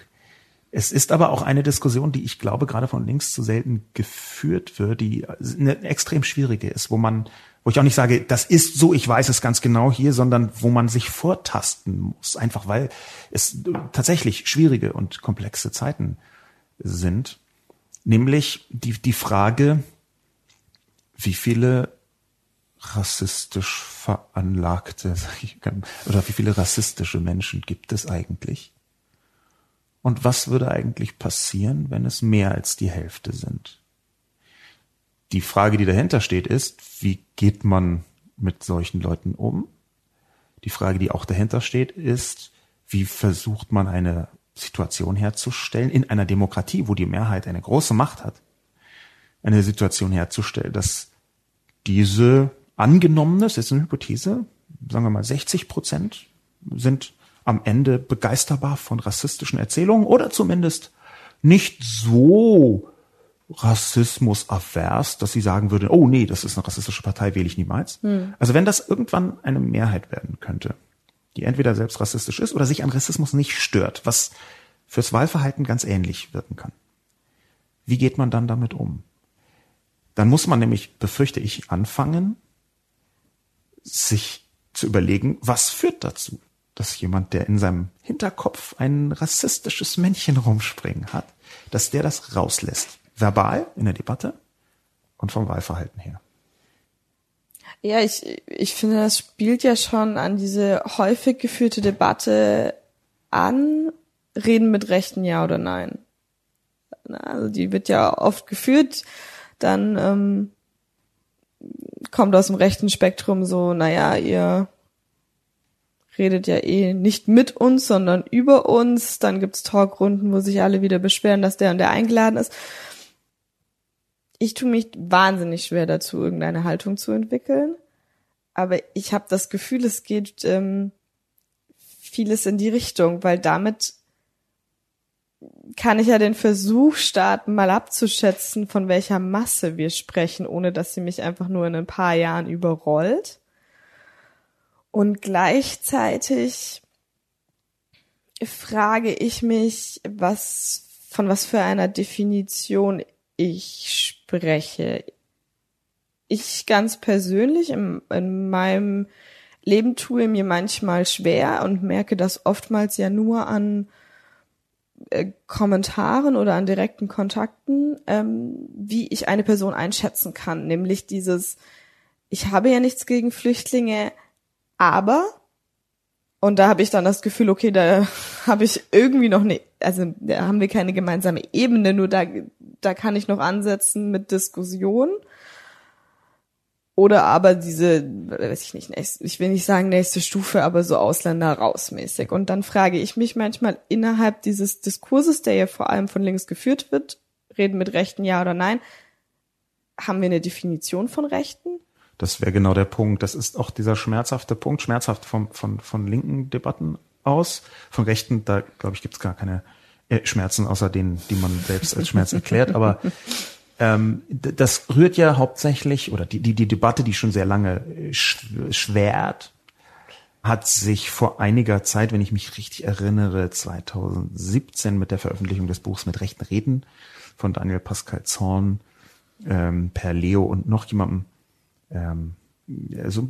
Es ist aber auch eine Diskussion, die ich glaube gerade von links zu selten geführt wird, die eine extrem schwierige ist, wo man, wo ich auch nicht sage, das ist so, ich weiß es ganz genau hier, sondern wo man sich vortasten muss, einfach weil es tatsächlich schwierige und komplexe Zeiten sind. Nämlich die, die Frage, wie viele rassistisch veranlagte oder wie viele rassistische Menschen gibt es eigentlich? Und was würde eigentlich passieren, wenn es mehr als die Hälfte sind? Die Frage, die dahinter steht, ist, wie geht man mit solchen Leuten um? Die Frage, die auch dahinter steht, ist, wie versucht man eine Situation herzustellen in einer Demokratie, wo die Mehrheit eine große Macht hat, eine Situation herzustellen, dass diese angenommene, das ist eine Hypothese, sagen wir mal 60 Prozent sind am Ende begeisterbar von rassistischen Erzählungen oder zumindest nicht so rassismus-avers, dass sie sagen würde, oh nee, das ist eine rassistische Partei, wähle ich niemals. Hm. Also wenn das irgendwann eine Mehrheit werden könnte, die entweder selbst rassistisch ist oder sich an Rassismus nicht stört, was fürs Wahlverhalten ganz ähnlich wirken kann. Wie geht man dann damit um? Dann muss man nämlich, befürchte ich, anfangen, sich zu überlegen, was führt dazu? Dass jemand, der in seinem Hinterkopf ein rassistisches Männchen rumspringen hat, dass der das rauslässt. Verbal in der Debatte und vom Wahlverhalten her. Ja, ich, ich finde, das spielt ja schon an diese häufig geführte Debatte an, reden mit Rechten ja oder nein. Also die wird ja oft geführt, dann ähm, kommt aus dem rechten Spektrum so, naja, ihr redet ja eh nicht mit uns, sondern über uns. Dann gibt's Talkrunden, wo sich alle wieder beschweren, dass der und der eingeladen ist. Ich tue mich wahnsinnig schwer dazu, irgendeine Haltung zu entwickeln. Aber ich habe das Gefühl, es geht ähm, vieles in die Richtung, weil damit kann ich ja den Versuch starten, mal abzuschätzen, von welcher Masse wir sprechen, ohne dass sie mich einfach nur in ein paar Jahren überrollt. Und gleichzeitig frage ich mich, was, von was für einer Definition ich spreche. Ich ganz persönlich in, in meinem Leben tue mir manchmal schwer und merke das oftmals ja nur an äh, Kommentaren oder an direkten Kontakten, ähm, wie ich eine Person einschätzen kann. Nämlich dieses, ich habe ja nichts gegen Flüchtlinge, aber und da habe ich dann das Gefühl, okay, da habe ich irgendwie noch ne, also da haben wir keine gemeinsame Ebene, nur da, da kann ich noch ansetzen mit Diskussion. Oder aber diese, weiß ich nicht, nächste, ich will nicht sagen nächste Stufe, aber so Ausländer rausmäßig. Und dann frage ich mich manchmal innerhalb dieses Diskurses, der ja vor allem von links geführt wird, reden mit Rechten ja oder nein, haben wir eine Definition von Rechten? Das wäre genau der Punkt. Das ist auch dieser schmerzhafte Punkt, schmerzhaft von, von, von linken Debatten aus. Von Rechten, da glaube ich, gibt es gar keine äh, Schmerzen, außer denen, die man selbst als Schmerz erklärt. Aber ähm, das rührt ja hauptsächlich, oder die, die, die Debatte, die schon sehr lange äh, schwert, hat sich vor einiger Zeit, wenn ich mich richtig erinnere, 2017 mit der Veröffentlichung des Buchs mit rechten Reden von Daniel Pascal Zorn ähm, per Leo und noch jemandem ähm, also,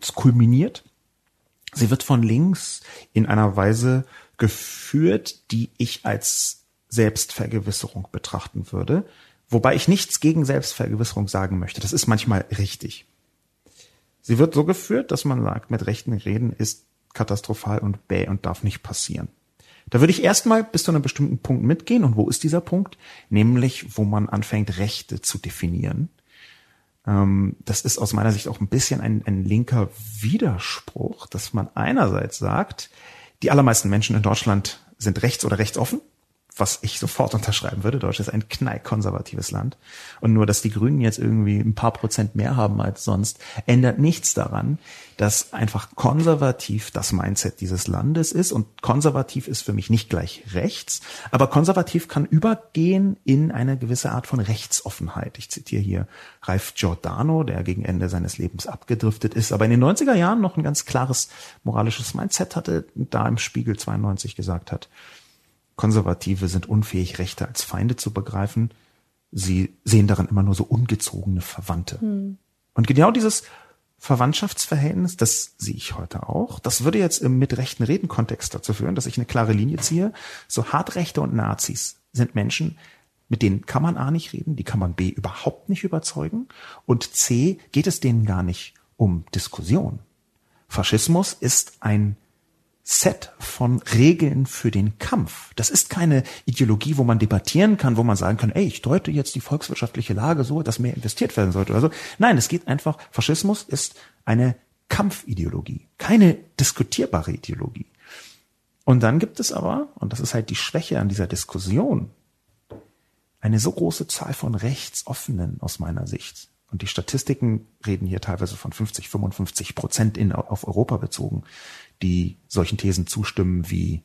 es kulminiert. Sie wird von links in einer Weise geführt, die ich als Selbstvergewisserung betrachten würde, wobei ich nichts gegen Selbstvergewisserung sagen möchte. Das ist manchmal richtig. Sie wird so geführt, dass man sagt, mit rechten Reden ist katastrophal und bäh und darf nicht passieren. Da würde ich erstmal bis zu einem bestimmten Punkt mitgehen. Und wo ist dieser Punkt? Nämlich, wo man anfängt, Rechte zu definieren das ist aus meiner Sicht auch ein bisschen ein, ein linker Widerspruch, dass man einerseits sagt, die allermeisten Menschen in Deutschland sind rechts oder rechtsoffen was ich sofort unterschreiben würde. Deutschland ist ein knallkonservatives Land. Und nur, dass die Grünen jetzt irgendwie ein paar Prozent mehr haben als sonst, ändert nichts daran, dass einfach konservativ das Mindset dieses Landes ist. Und konservativ ist für mich nicht gleich rechts, aber konservativ kann übergehen in eine gewisse Art von Rechtsoffenheit. Ich zitiere hier Ralf Giordano, der gegen Ende seines Lebens abgedriftet ist, aber in den 90er Jahren noch ein ganz klares moralisches Mindset hatte, da im Spiegel 92 gesagt hat, Konservative sind unfähig, Rechte als Feinde zu begreifen. Sie sehen darin immer nur so ungezogene Verwandte. Hm. Und genau dieses Verwandtschaftsverhältnis, das sehe ich heute auch. Das würde jetzt im mit rechten Reden-Kontext dazu führen, dass ich eine klare Linie ziehe. So Hartrechte und Nazis sind Menschen, mit denen kann man A nicht reden, die kann man B überhaupt nicht überzeugen und C geht es denen gar nicht um Diskussion. Faschismus ist ein Set von Regeln für den Kampf. Das ist keine Ideologie, wo man debattieren kann, wo man sagen kann, ey, ich deute jetzt die volkswirtschaftliche Lage so, dass mehr investiert werden sollte oder so. Nein, es geht einfach, Faschismus ist eine Kampfideologie, keine diskutierbare Ideologie. Und dann gibt es aber, und das ist halt die Schwäche an dieser Diskussion, eine so große Zahl von Rechtsoffenen aus meiner Sicht. Und die Statistiken reden hier teilweise von 50, 55 Prozent in, auf Europa bezogen, die solchen Thesen zustimmen wie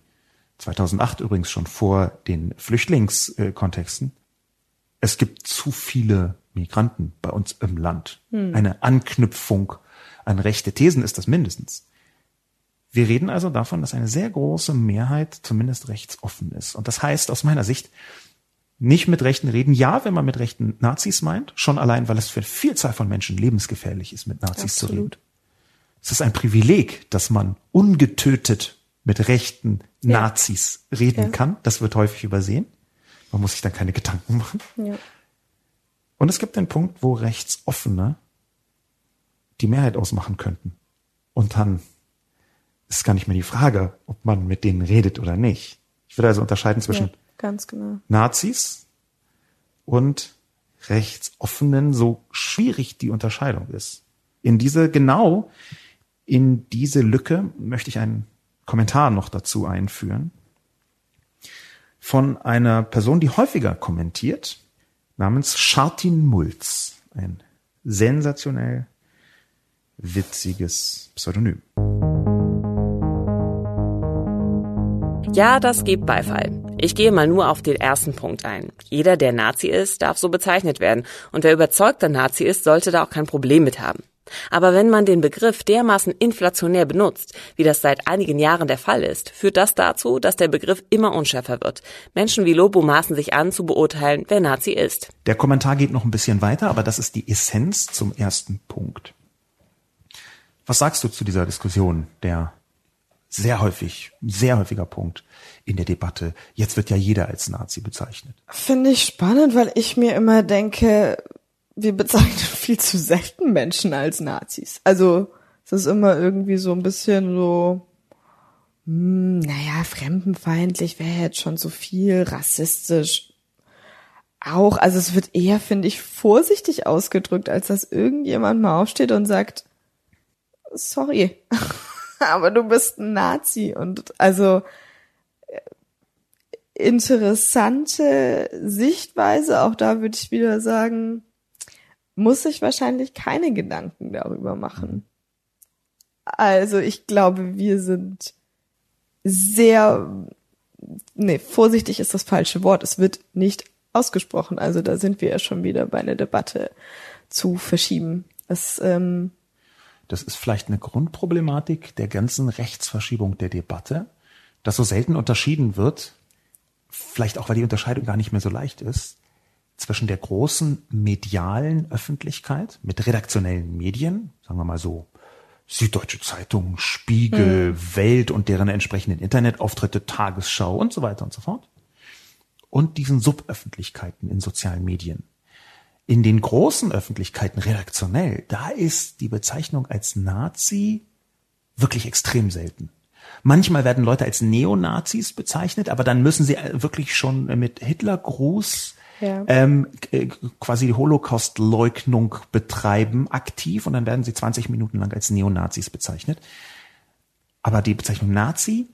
2008 übrigens schon vor den Flüchtlingskontexten. Es gibt zu viele Migranten bei uns im Land. Hm. Eine Anknüpfung an rechte Thesen ist das mindestens. Wir reden also davon, dass eine sehr große Mehrheit zumindest rechtsoffen ist. Und das heißt aus meiner Sicht, nicht mit Rechten reden. Ja, wenn man mit rechten Nazis meint, schon allein, weil es für eine Vielzahl von Menschen lebensgefährlich ist, mit Nazis Absolut. zu reden. Es ist ein Privileg, dass man ungetötet mit rechten ja. Nazis reden ja. kann. Das wird häufig übersehen. Man muss sich dann keine Gedanken machen. Ja. Und es gibt den Punkt, wo Rechtsoffene die Mehrheit ausmachen könnten. Und dann ist gar nicht mehr die Frage, ob man mit denen redet oder nicht. Ich würde also unterscheiden zwischen genau. Nazis und Rechtsoffenen, so schwierig die Unterscheidung ist. In diese genau in diese Lücke möchte ich einen Kommentar noch dazu einführen von einer Person, die häufiger kommentiert, namens Schartin Mulz. Ein sensationell witziges Pseudonym. Ja, das gibt Beifall. Ich gehe mal nur auf den ersten Punkt ein. Jeder, der Nazi ist, darf so bezeichnet werden. Und wer überzeugter Nazi ist, sollte da auch kein Problem mit haben. Aber wenn man den Begriff dermaßen inflationär benutzt, wie das seit einigen Jahren der Fall ist, führt das dazu, dass der Begriff immer unschärfer wird. Menschen wie Lobo maßen sich an, zu beurteilen, wer Nazi ist. Der Kommentar geht noch ein bisschen weiter, aber das ist die Essenz zum ersten Punkt. Was sagst du zu dieser Diskussion der sehr häufig, sehr häufiger Punkt in der Debatte. Jetzt wird ja jeder als Nazi bezeichnet. Finde ich spannend, weil ich mir immer denke, wir bezeichnen viel zu selten Menschen als Nazis. Also es ist immer irgendwie so ein bisschen so, hm, naja, fremdenfeindlich wäre jetzt schon so viel, rassistisch auch. Also es wird eher, finde ich, vorsichtig ausgedrückt, als dass irgendjemand mal aufsteht und sagt, sorry, aber du bist ein Nazi. Und also äh, interessante Sichtweise, auch da würde ich wieder sagen, muss ich wahrscheinlich keine Gedanken darüber machen. Also ich glaube, wir sind sehr, nee, vorsichtig ist das falsche Wort. Es wird nicht ausgesprochen. Also da sind wir ja schon wieder bei einer Debatte zu verschieben. Es, ähm, das ist vielleicht eine Grundproblematik der ganzen Rechtsverschiebung der Debatte, dass so selten unterschieden wird, vielleicht auch weil die Unterscheidung gar nicht mehr so leicht ist, zwischen der großen medialen Öffentlichkeit mit redaktionellen Medien, sagen wir mal so Süddeutsche Zeitung, Spiegel, mhm. Welt und deren entsprechenden Internetauftritte, Tagesschau und so weiter und so fort. Und diesen Suböffentlichkeiten in sozialen Medien. In den großen Öffentlichkeiten redaktionell, da ist die Bezeichnung als Nazi wirklich extrem selten. Manchmal werden Leute als Neonazis bezeichnet, aber dann müssen sie wirklich schon mit Hitlergruß ja. ähm, äh, quasi die Holocaust-Leugnung betreiben, aktiv, und dann werden sie 20 Minuten lang als Neonazis bezeichnet. Aber die Bezeichnung Nazi,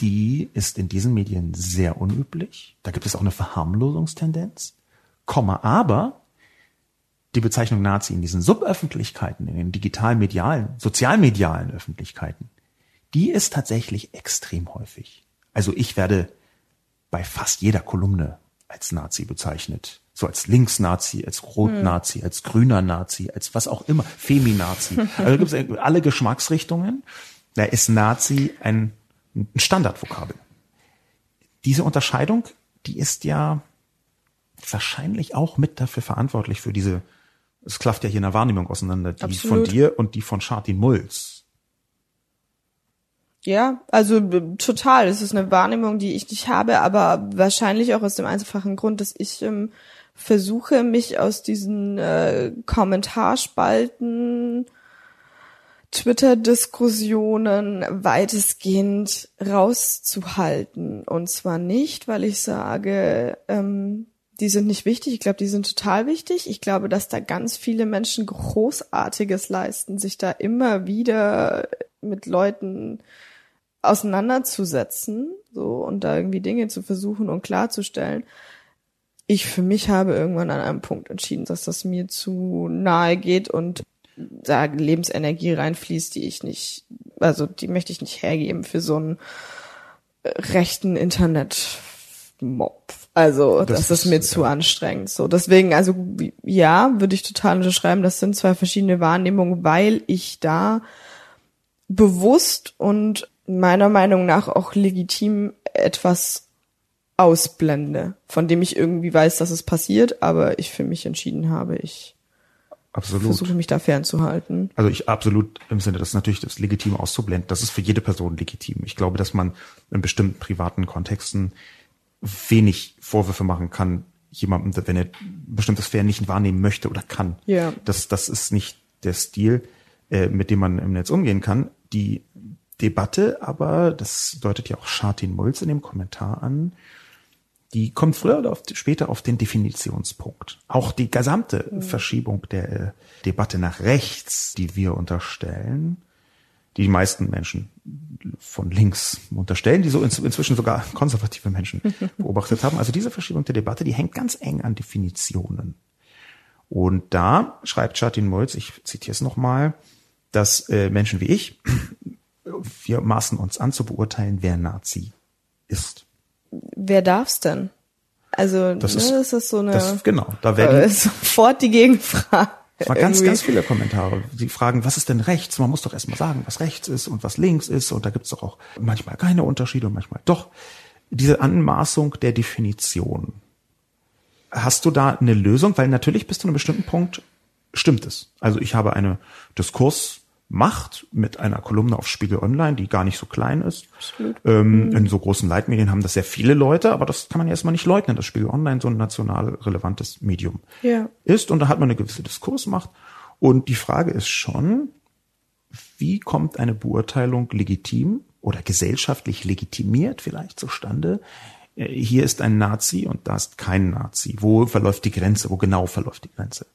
die ist in diesen Medien sehr unüblich. Da gibt es auch eine Verharmlosungstendenz. Komma, aber die Bezeichnung Nazi in diesen Suböffentlichkeiten, in den digital-medialen, sozialmedialen Öffentlichkeiten, die ist tatsächlich extrem häufig. Also ich werde bei fast jeder Kolumne als Nazi bezeichnet. So als Linksnazi, als Rotnazi, hm. als grüner Nazi, als was auch immer, Feminazi. Also gibt es alle Geschmacksrichtungen. Da ist Nazi ein, ein Standardvokabel. Diese Unterscheidung, die ist ja wahrscheinlich auch mit dafür verantwortlich für diese, es klafft ja hier in der Wahrnehmung auseinander, die Absolut. von dir und die von Chartin Mulz. Ja, also total. Es ist eine Wahrnehmung, die ich nicht habe, aber wahrscheinlich auch aus dem einfachen Grund, dass ich ähm, versuche, mich aus diesen äh, Kommentarspalten, Twitter-Diskussionen weitestgehend rauszuhalten. Und zwar nicht, weil ich sage, ähm, die sind nicht wichtig. Ich glaube, die sind total wichtig. Ich glaube, dass da ganz viele Menschen Großartiges leisten, sich da immer wieder mit Leuten auseinanderzusetzen, so und da irgendwie Dinge zu versuchen und klarzustellen. Ich für mich habe irgendwann an einem Punkt entschieden, dass das mir zu nahe geht und da Lebensenergie reinfließt, die ich nicht, also die möchte ich nicht hergeben für so einen rechten Internet-Mob. Also das, das ist mir zu anstrengend. So deswegen, also ja, würde ich total unterschreiben. Das sind zwei verschiedene Wahrnehmungen, weil ich da bewusst und meiner Meinung nach auch legitim etwas ausblende, von dem ich irgendwie weiß, dass es passiert, aber ich für mich entschieden habe, ich absolut. versuche mich da fernzuhalten. Also ich absolut im Sinne, das ist natürlich das legitim auszublenden. Das ist für jede Person legitim. Ich glaube, dass man in bestimmten privaten Kontexten wenig Vorwürfe machen kann, jemandem, wenn er bestimmte Sphären nicht wahrnehmen möchte oder kann. Ja. Das, das ist nicht der Stil, äh, mit dem man im Netz umgehen kann. Die Debatte, aber das deutet ja auch Schartin Mulz in dem Kommentar an, die kommt früher oder später auf den Definitionspunkt. Auch die gesamte mhm. Verschiebung der äh, Debatte nach rechts, die wir unterstellen, die die meisten Menschen von links unterstellen, die so inzwischen sogar konservative Menschen beobachtet haben. Also diese Verschiebung der Debatte, die hängt ganz eng an Definitionen. Und da schreibt Chartin Molz, ich zitiere es nochmal, dass äh, Menschen wie ich wir maßen uns an zu beurteilen, wer Nazi ist. Wer darf's denn? Also, das, ne, ist, das ist so eine. Das, genau, da werden äh, sofort die Gegenfrage. Es waren ganz, ganz viele Kommentare. Sie fragen, was ist denn rechts? Man muss doch erstmal sagen, was rechts ist und was links ist. Und da gibt's doch auch manchmal keine Unterschiede und manchmal doch. Diese Anmaßung der Definition. Hast du da eine Lösung? Weil natürlich bis zu einem bestimmten Punkt stimmt es. Also ich habe eine Diskurs macht mit einer Kolumne auf Spiegel Online, die gar nicht so klein ist. Ähm, mhm. In so großen Leitmedien haben das sehr viele Leute, aber das kann man erstmal nicht leugnen, dass Spiegel Online so ein national relevantes Medium ja. ist. Und da hat man eine gewisse Diskursmacht. Und die Frage ist schon, wie kommt eine Beurteilung legitim oder gesellschaftlich legitimiert vielleicht zustande? Äh, hier ist ein Nazi und da ist kein Nazi. Wo verläuft die Grenze? Wo genau verläuft die Grenze?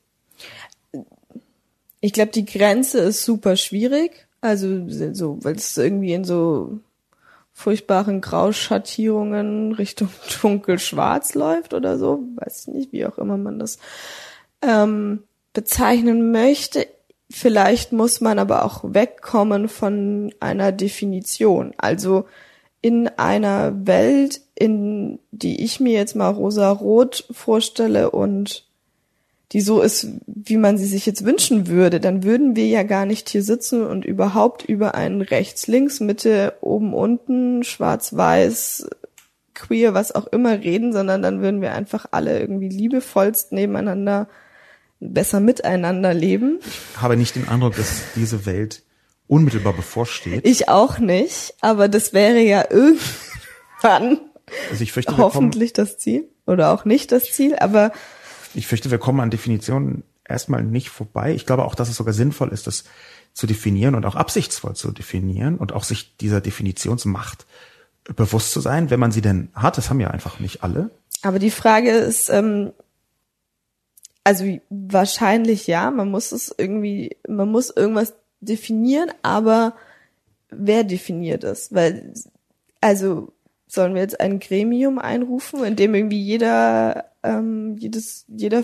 Ich glaube, die Grenze ist super schwierig. Also so, weil es irgendwie in so furchtbaren Grauschattierungen Richtung dunkel-schwarz läuft oder so. Weiß nicht, wie auch immer man das ähm, bezeichnen möchte. Vielleicht muss man aber auch wegkommen von einer Definition. Also in einer Welt, in die ich mir jetzt mal rosa-rot vorstelle und die so ist, wie man sie sich jetzt wünschen würde, dann würden wir ja gar nicht hier sitzen und überhaupt über einen rechts, links, Mitte, oben, unten, schwarz, weiß, queer, was auch immer reden, sondern dann würden wir einfach alle irgendwie liebevollst nebeneinander besser miteinander leben. Ich habe nicht den Eindruck, dass diese Welt unmittelbar bevorsteht. Ich auch nicht, aber das wäre ja irgendwann also ich fürchte, hoffentlich kommen, das Ziel oder auch nicht das Ziel, aber ich fürchte, wir kommen an Definitionen erstmal nicht vorbei. Ich glaube auch, dass es sogar sinnvoll ist, das zu definieren und auch absichtsvoll zu definieren und auch sich dieser Definitionsmacht bewusst zu sein, wenn man sie denn hat. Das haben ja einfach nicht alle. Aber die Frage ist, ähm, also wahrscheinlich ja, man muss es irgendwie, man muss irgendwas definieren, aber wer definiert es? Weil, also sollen wir jetzt ein Gremium einrufen, in dem irgendwie jeder, ähm, jedes, jeder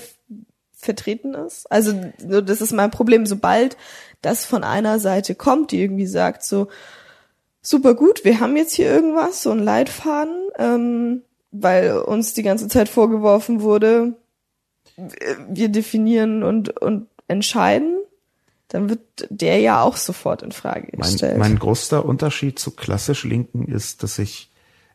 vertreten ist? Also das ist mein Problem. Sobald das von einer Seite kommt, die irgendwie sagt so, super gut, wir haben jetzt hier irgendwas, so ein Leitfaden, ähm, weil uns die ganze Zeit vorgeworfen wurde, wir definieren und, und entscheiden, dann wird der ja auch sofort in Frage gestellt. Mein, mein größter Unterschied zu klassisch Linken ist, dass ich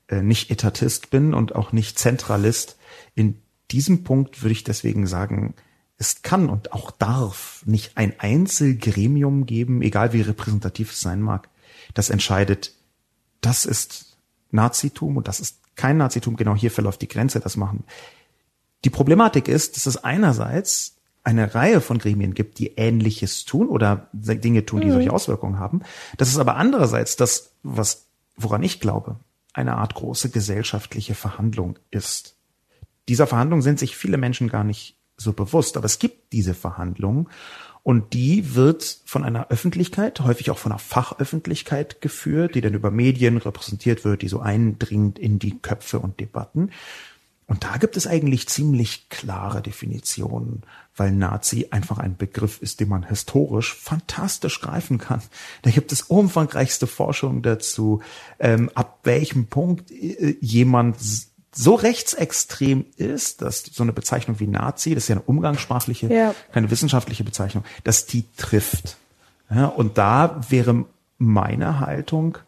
äh, nicht Etatist bin und auch nicht Zentralist. In diesem Punkt würde ich deswegen sagen, es kann und auch darf nicht ein Einzelgremium geben, egal wie repräsentativ es sein mag, das entscheidet, das ist Nazitum und das ist kein Nazitum, genau hier verläuft die Grenze, das machen die Problematik ist, dass es einerseits eine Reihe von Gremien gibt, die Ähnliches tun oder Dinge tun, die mhm. solche Auswirkungen haben. Das ist aber andererseits das, was, woran ich glaube, eine Art große gesellschaftliche Verhandlung ist. Dieser Verhandlung sind sich viele Menschen gar nicht so bewusst, aber es gibt diese Verhandlung und die wird von einer Öffentlichkeit, häufig auch von einer Fachöffentlichkeit geführt, die dann über Medien repräsentiert wird, die so eindringt in die Köpfe und Debatten. Und da gibt es eigentlich ziemlich klare Definitionen, weil Nazi einfach ein Begriff ist, den man historisch fantastisch greifen kann. Da gibt es umfangreichste Forschung dazu, ähm, ab welchem Punkt äh, jemand so rechtsextrem ist, dass so eine Bezeichnung wie Nazi, das ist ja eine umgangssprachliche, ja. keine wissenschaftliche Bezeichnung, dass die trifft. Ja, und da wäre meine Haltung,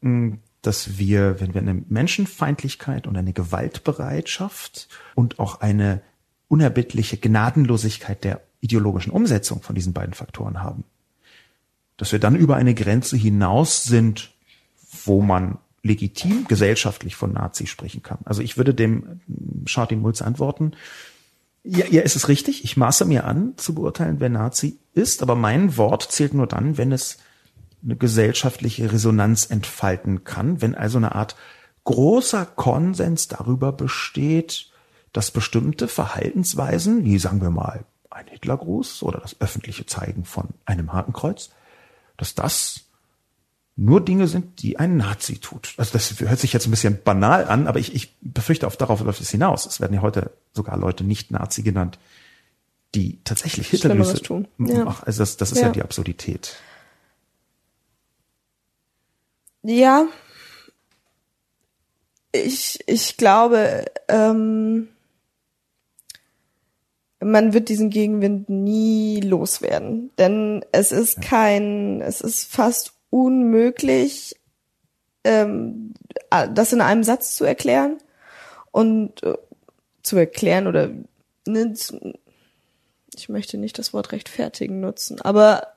mh, dass wir, wenn wir eine Menschenfeindlichkeit und eine Gewaltbereitschaft und auch eine unerbittliche Gnadenlosigkeit der ideologischen Umsetzung von diesen beiden Faktoren haben, dass wir dann über eine Grenze hinaus sind, wo man legitim gesellschaftlich von Nazi sprechen kann. Also ich würde dem Schartin Mulz antworten, ja, ja, ist es richtig. Ich maße mir an, zu beurteilen, wer Nazi ist, aber mein Wort zählt nur dann, wenn es eine gesellschaftliche Resonanz entfalten kann, wenn also eine Art großer Konsens darüber besteht, dass bestimmte Verhaltensweisen, wie sagen wir mal ein Hitlergruß oder das öffentliche Zeigen von einem Hakenkreuz, dass das nur Dinge sind, die ein Nazi tut. Also das hört sich jetzt ein bisschen banal an, aber ich, ich befürchte, auf darauf läuft es hinaus. Es werden ja heute sogar Leute nicht Nazi genannt, die tatsächlich Hitlergrüße tun. Ja. Also das, das ist ja. ja die Absurdität. Ja. Ich, ich glaube, ähm, man wird diesen Gegenwind nie loswerden. Denn es ist kein, es ist fast unmöglich, ähm, das in einem Satz zu erklären und äh, zu erklären oder ne, ich möchte nicht das Wort rechtfertigen nutzen, aber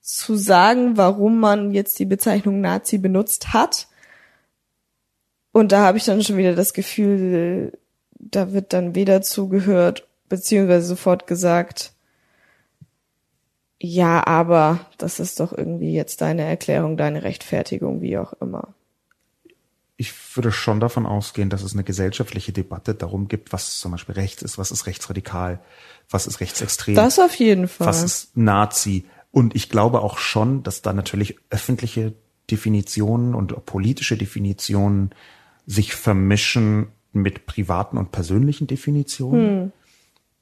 zu sagen, warum man jetzt die Bezeichnung Nazi benutzt hat. Und da habe ich dann schon wieder das Gefühl, da wird dann weder zugehört, beziehungsweise sofort gesagt, ja, aber das ist doch irgendwie jetzt deine Erklärung, deine Rechtfertigung, wie auch immer. Ich würde schon davon ausgehen, dass es eine gesellschaftliche Debatte darum gibt, was zum Beispiel rechts ist, was ist rechtsradikal, was ist rechtsextrem. Das auf jeden Fall. Was ist Nazi? Und ich glaube auch schon, dass da natürlich öffentliche Definitionen und politische Definitionen sich vermischen mit privaten und persönlichen Definitionen. Hm.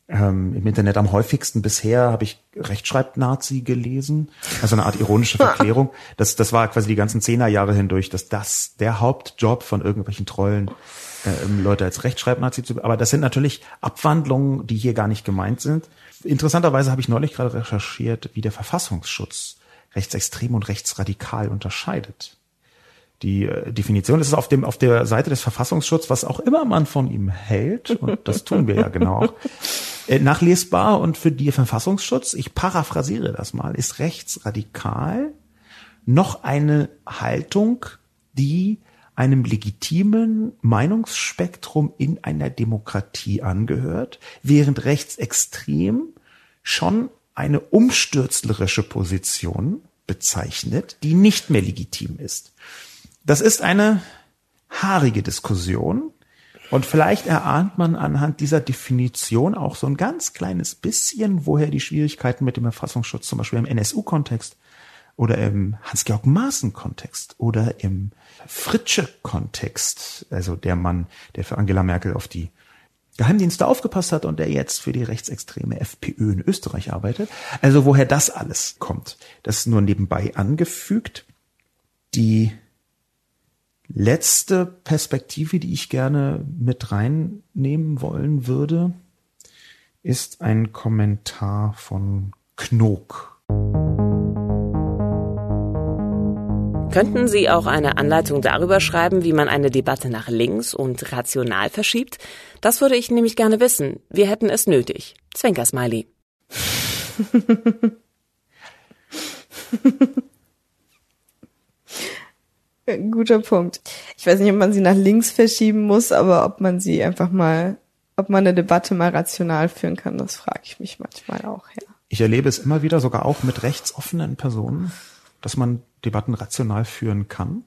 Ähm, Im Internet am häufigsten bisher habe ich Rechtschreibnazi gelesen, also eine Art ironische Verklärung. Das, das war quasi die ganzen Zehnerjahre hindurch, dass das der Hauptjob von irgendwelchen Trollen äh, Leute als Rechtschreibnazi zu. Aber das sind natürlich Abwandlungen, die hier gar nicht gemeint sind. Interessanterweise habe ich neulich gerade recherchiert, wie der Verfassungsschutz rechtsextrem und rechtsradikal unterscheidet die äh, Definition. Das ist auf dem auf der Seite des Verfassungsschutzes, was auch immer man von ihm hält, und das tun wir ja genau, äh, nachlesbar und für die Verfassungsschutz, ich paraphrasiere das mal, ist rechtsradikal noch eine Haltung, die einem legitimen Meinungsspektrum in einer Demokratie angehört, während rechtsextrem schon eine umstürzlerische Position bezeichnet, die nicht mehr legitim ist. Das ist eine haarige Diskussion. Und vielleicht erahnt man anhand dieser Definition auch so ein ganz kleines bisschen, woher die Schwierigkeiten mit dem Erfassungsschutz zum Beispiel im NSU-Kontext oder im Hans-Georg Maaßen-Kontext oder im Fritsche-Kontext, also der Mann, der für Angela Merkel auf die Geheimdienste aufgepasst hat und der jetzt für die rechtsextreme FPÖ in Österreich arbeitet. Also woher das alles kommt, das nur nebenbei angefügt. Die letzte Perspektive, die ich gerne mit reinnehmen wollen würde, ist ein Kommentar von Knok. Könnten Sie auch eine Anleitung darüber schreiben, wie man eine Debatte nach links und rational verschiebt? Das würde ich nämlich gerne wissen. Wir hätten es nötig. Zwinker Smiley. Guter Punkt. Ich weiß nicht, ob man sie nach links verschieben muss, aber ob man sie einfach mal, ob man eine Debatte mal rational führen kann, das frage ich mich manchmal auch, ja. Ich erlebe es immer wieder, sogar auch mit rechtsoffenen Personen, dass man Debatten rational führen kann.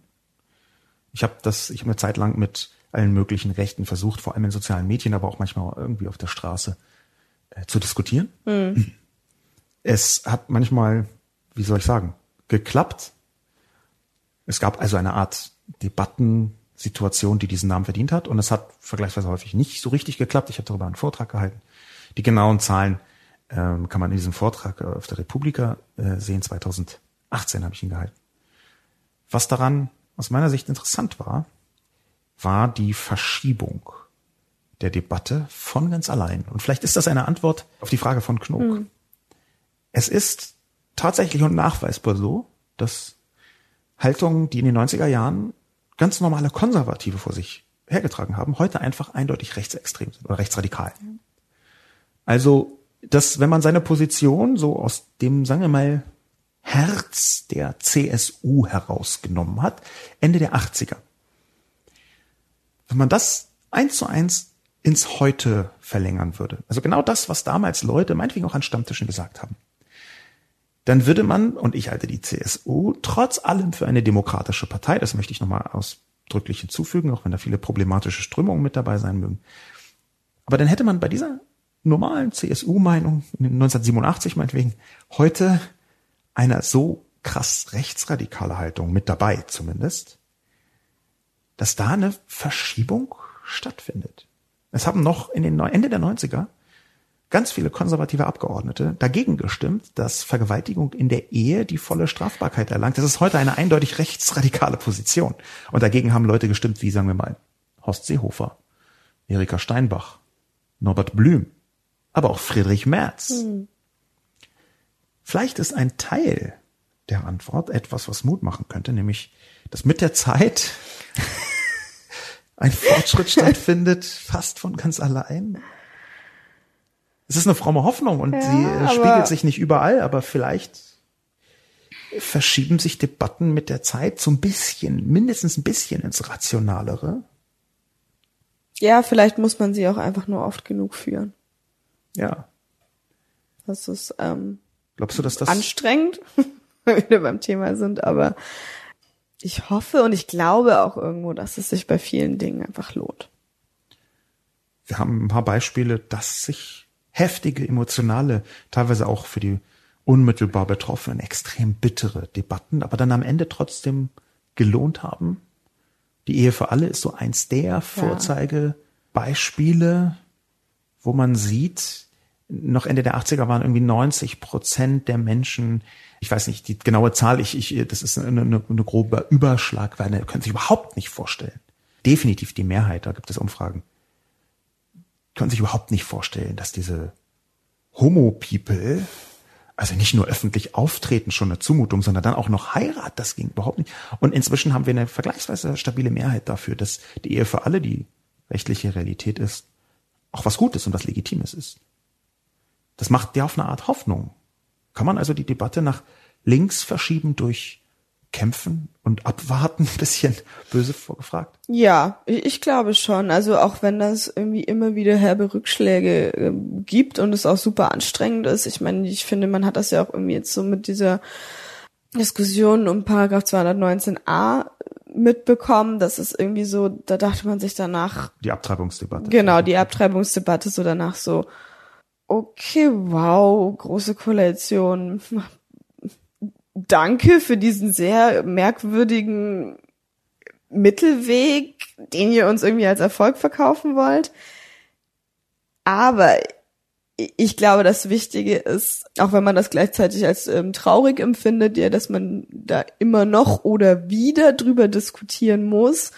Ich habe das, ich habe eine Zeit lang mit allen möglichen Rechten versucht, vor allem in sozialen Medien, aber auch manchmal irgendwie auf der Straße äh, zu diskutieren. Mhm. Es hat manchmal, wie soll ich sagen, geklappt, es gab also eine Art Debattensituation, die diesen Namen verdient hat. Und es hat vergleichsweise häufig nicht so richtig geklappt. Ich habe darüber einen Vortrag gehalten. Die genauen Zahlen ähm, kann man in diesem Vortrag auf der Republika äh, sehen. 2018 habe ich ihn gehalten. Was daran aus meiner Sicht interessant war, war die Verschiebung der Debatte von ganz allein. Und vielleicht ist das eine Antwort auf die Frage von Knok. Mhm. Es ist tatsächlich und nachweisbar so, dass Haltungen, die in den 90er Jahren ganz normale Konservative vor sich hergetragen haben, heute einfach eindeutig rechtsextrem sind oder rechtsradikal. Also, dass wenn man seine Position so aus dem, sagen wir mal, Herz der CSU herausgenommen hat, Ende der 80er. Wenn man das eins zu eins ins Heute verlängern würde, also genau das, was damals Leute meinetwegen auch an Stammtischen gesagt haben, dann würde man, und ich halte die CSU trotz allem für eine demokratische Partei, das möchte ich nochmal ausdrücklich hinzufügen, auch wenn da viele problematische Strömungen mit dabei sein mögen. Aber dann hätte man bei dieser normalen CSU-Meinung, 1987 meinetwegen, heute einer so krass rechtsradikale Haltung mit dabei zumindest, dass da eine Verschiebung stattfindet. Es haben noch in den Ende der 90er ganz viele konservative Abgeordnete dagegen gestimmt, dass Vergewaltigung in der Ehe die volle Strafbarkeit erlangt. Das ist heute eine eindeutig rechtsradikale Position. Und dagegen haben Leute gestimmt, wie sagen wir mal, Horst Seehofer, Erika Steinbach, Norbert Blüm, aber auch Friedrich Merz. Mhm. Vielleicht ist ein Teil der Antwort etwas, was Mut machen könnte, nämlich, dass mit der Zeit ein Fortschritt stattfindet, fast von ganz allein es ist eine fromme Hoffnung und ja, sie äh, spiegelt sich nicht überall, aber vielleicht verschieben sich Debatten mit der Zeit so ein bisschen, mindestens ein bisschen ins Rationalere? Ja, vielleicht muss man sie auch einfach nur oft genug führen. Ja. Das ist ähm, Glaubst du, dass das anstrengend, wenn wir beim Thema sind, aber ich hoffe und ich glaube auch irgendwo, dass es sich bei vielen Dingen einfach lohnt. Wir haben ein paar Beispiele, dass sich heftige, emotionale, teilweise auch für die unmittelbar Betroffenen extrem bittere Debatten, aber dann am Ende trotzdem gelohnt haben. Die Ehe für alle ist so eins der Vorzeigebeispiele, wo man sieht, noch Ende der 80er waren irgendwie 90 Prozent der Menschen, ich weiß nicht die genaue Zahl, ich, ich das ist eine, eine, eine grobe Überschlag, weil können sich überhaupt nicht vorstellen. Definitiv die Mehrheit, da gibt es Umfragen, können sich überhaupt nicht vorstellen, dass diese Homo-People, also nicht nur öffentlich auftreten, schon eine Zumutung, sondern dann auch noch Heirat, das ging überhaupt nicht. Und inzwischen haben wir eine vergleichsweise stabile Mehrheit dafür, dass die Ehe für alle die rechtliche Realität ist, auch was Gutes und was Legitimes ist. Das macht ja auf eine Art Hoffnung. Kann man also die Debatte nach links verschieben durch Kämpfen und Abwarten, ein bisschen böse vorgefragt? Ja, ich glaube schon. Also auch wenn das irgendwie immer wieder herbe Rückschläge äh, gibt und es auch super anstrengend ist. Ich meine, ich finde, man hat das ja auch irgendwie jetzt so mit dieser Diskussion um Paragraph 219a mitbekommen, dass es irgendwie so, da dachte man sich danach. Die Abtreibungsdebatte. Genau, die Abtreibungsdebatte so danach so, okay, wow, große Koalition. Danke für diesen sehr merkwürdigen Mittelweg, den ihr uns irgendwie als Erfolg verkaufen wollt. Aber ich glaube, das Wichtige ist, auch wenn man das gleichzeitig als ähm, traurig empfindet, ja, dass man da immer noch oder wieder drüber diskutieren muss.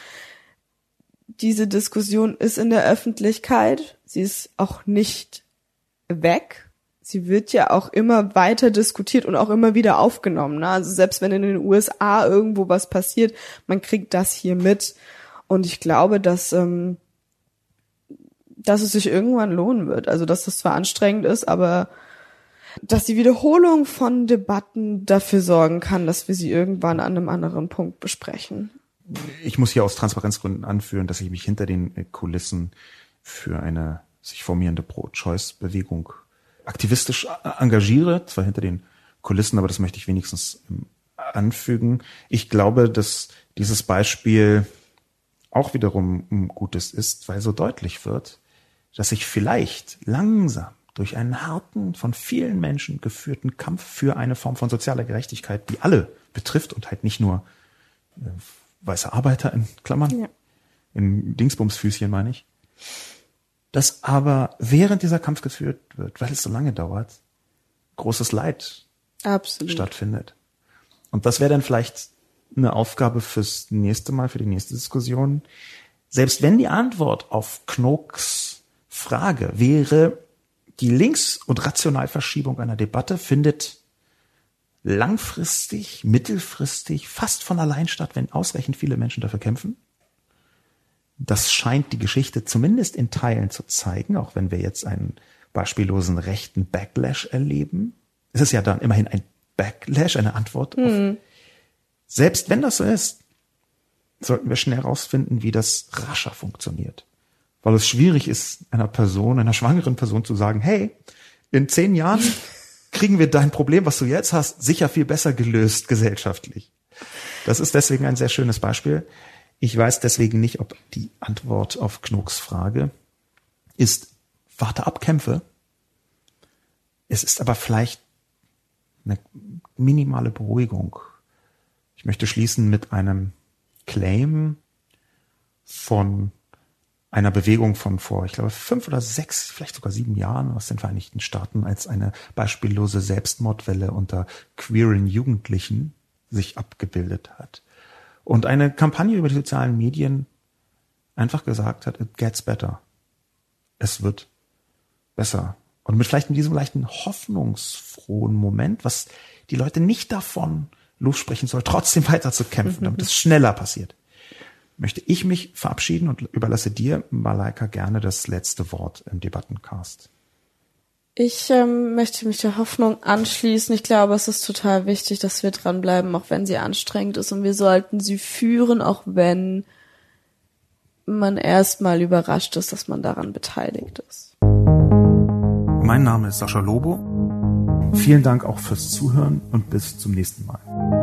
Diese Diskussion ist in der Öffentlichkeit. Sie ist auch nicht weg. Sie wird ja auch immer weiter diskutiert und auch immer wieder aufgenommen. Ne? Also selbst wenn in den USA irgendwo was passiert, man kriegt das hier mit. Und ich glaube, dass, ähm, dass es sich irgendwann lohnen wird. Also dass das zwar anstrengend ist, aber dass die Wiederholung von Debatten dafür sorgen kann, dass wir sie irgendwann an einem anderen Punkt besprechen. Ich muss hier aus Transparenzgründen anführen, dass ich mich hinter den Kulissen für eine sich formierende Pro-Choice-Bewegung aktivistisch engagiere, zwar hinter den Kulissen, aber das möchte ich wenigstens ähm, anfügen. Ich glaube, dass dieses Beispiel auch wiederum ein gutes ist, weil so deutlich wird, dass sich vielleicht langsam durch einen harten, von vielen Menschen geführten Kampf für eine Form von sozialer Gerechtigkeit, die alle betrifft und halt nicht nur äh, weiße Arbeiter in Klammern, ja. in Dingsbumsfüßchen meine ich, dass aber während dieser Kampf geführt wird, weil es so lange dauert, großes Leid Absolut. stattfindet. Und das wäre dann vielleicht eine Aufgabe fürs nächste Mal, für die nächste Diskussion. Selbst wenn die Antwort auf Knocks Frage wäre, die Links- und Rationalverschiebung einer Debatte findet langfristig, mittelfristig, fast von allein statt, wenn ausreichend viele Menschen dafür kämpfen, das scheint die Geschichte zumindest in Teilen zu zeigen, auch wenn wir jetzt einen beispiellosen rechten Backlash erleben. Es ist ja dann immerhin ein Backlash, eine Antwort hm. auf. Selbst wenn das so ist, sollten wir schnell herausfinden, wie das rascher funktioniert. Weil es schwierig ist, einer Person, einer schwangeren Person zu sagen, hey, in zehn Jahren kriegen wir dein Problem, was du jetzt hast, sicher viel besser gelöst gesellschaftlich. Das ist deswegen ein sehr schönes Beispiel. Ich weiß deswegen nicht, ob die Antwort auf Knocks Frage ist, warte ab, kämpfe. Es ist aber vielleicht eine minimale Beruhigung. Ich möchte schließen mit einem Claim von einer Bewegung von vor, ich glaube, fünf oder sechs, vielleicht sogar sieben Jahren aus den Vereinigten Staaten als eine beispiellose Selbstmordwelle unter queeren Jugendlichen sich abgebildet hat und eine Kampagne über die sozialen Medien einfach gesagt hat, it gets better. Es wird besser. Und mit vielleicht in diesem leichten hoffnungsfrohen Moment, was die Leute nicht davon lossprechen soll, trotzdem weiter zu kämpfen, damit es schneller passiert, möchte ich mich verabschieden und überlasse dir, Malaika, gerne das letzte Wort im Debattencast. Ich ähm, möchte mich der Hoffnung anschließen. Ich glaube, es ist total wichtig, dass wir dranbleiben, auch wenn sie anstrengend ist. Und wir sollten sie führen, auch wenn man erstmal überrascht ist, dass man daran beteiligt ist. Mein Name ist Sascha Lobo. Vielen Dank auch fürs Zuhören und bis zum nächsten Mal.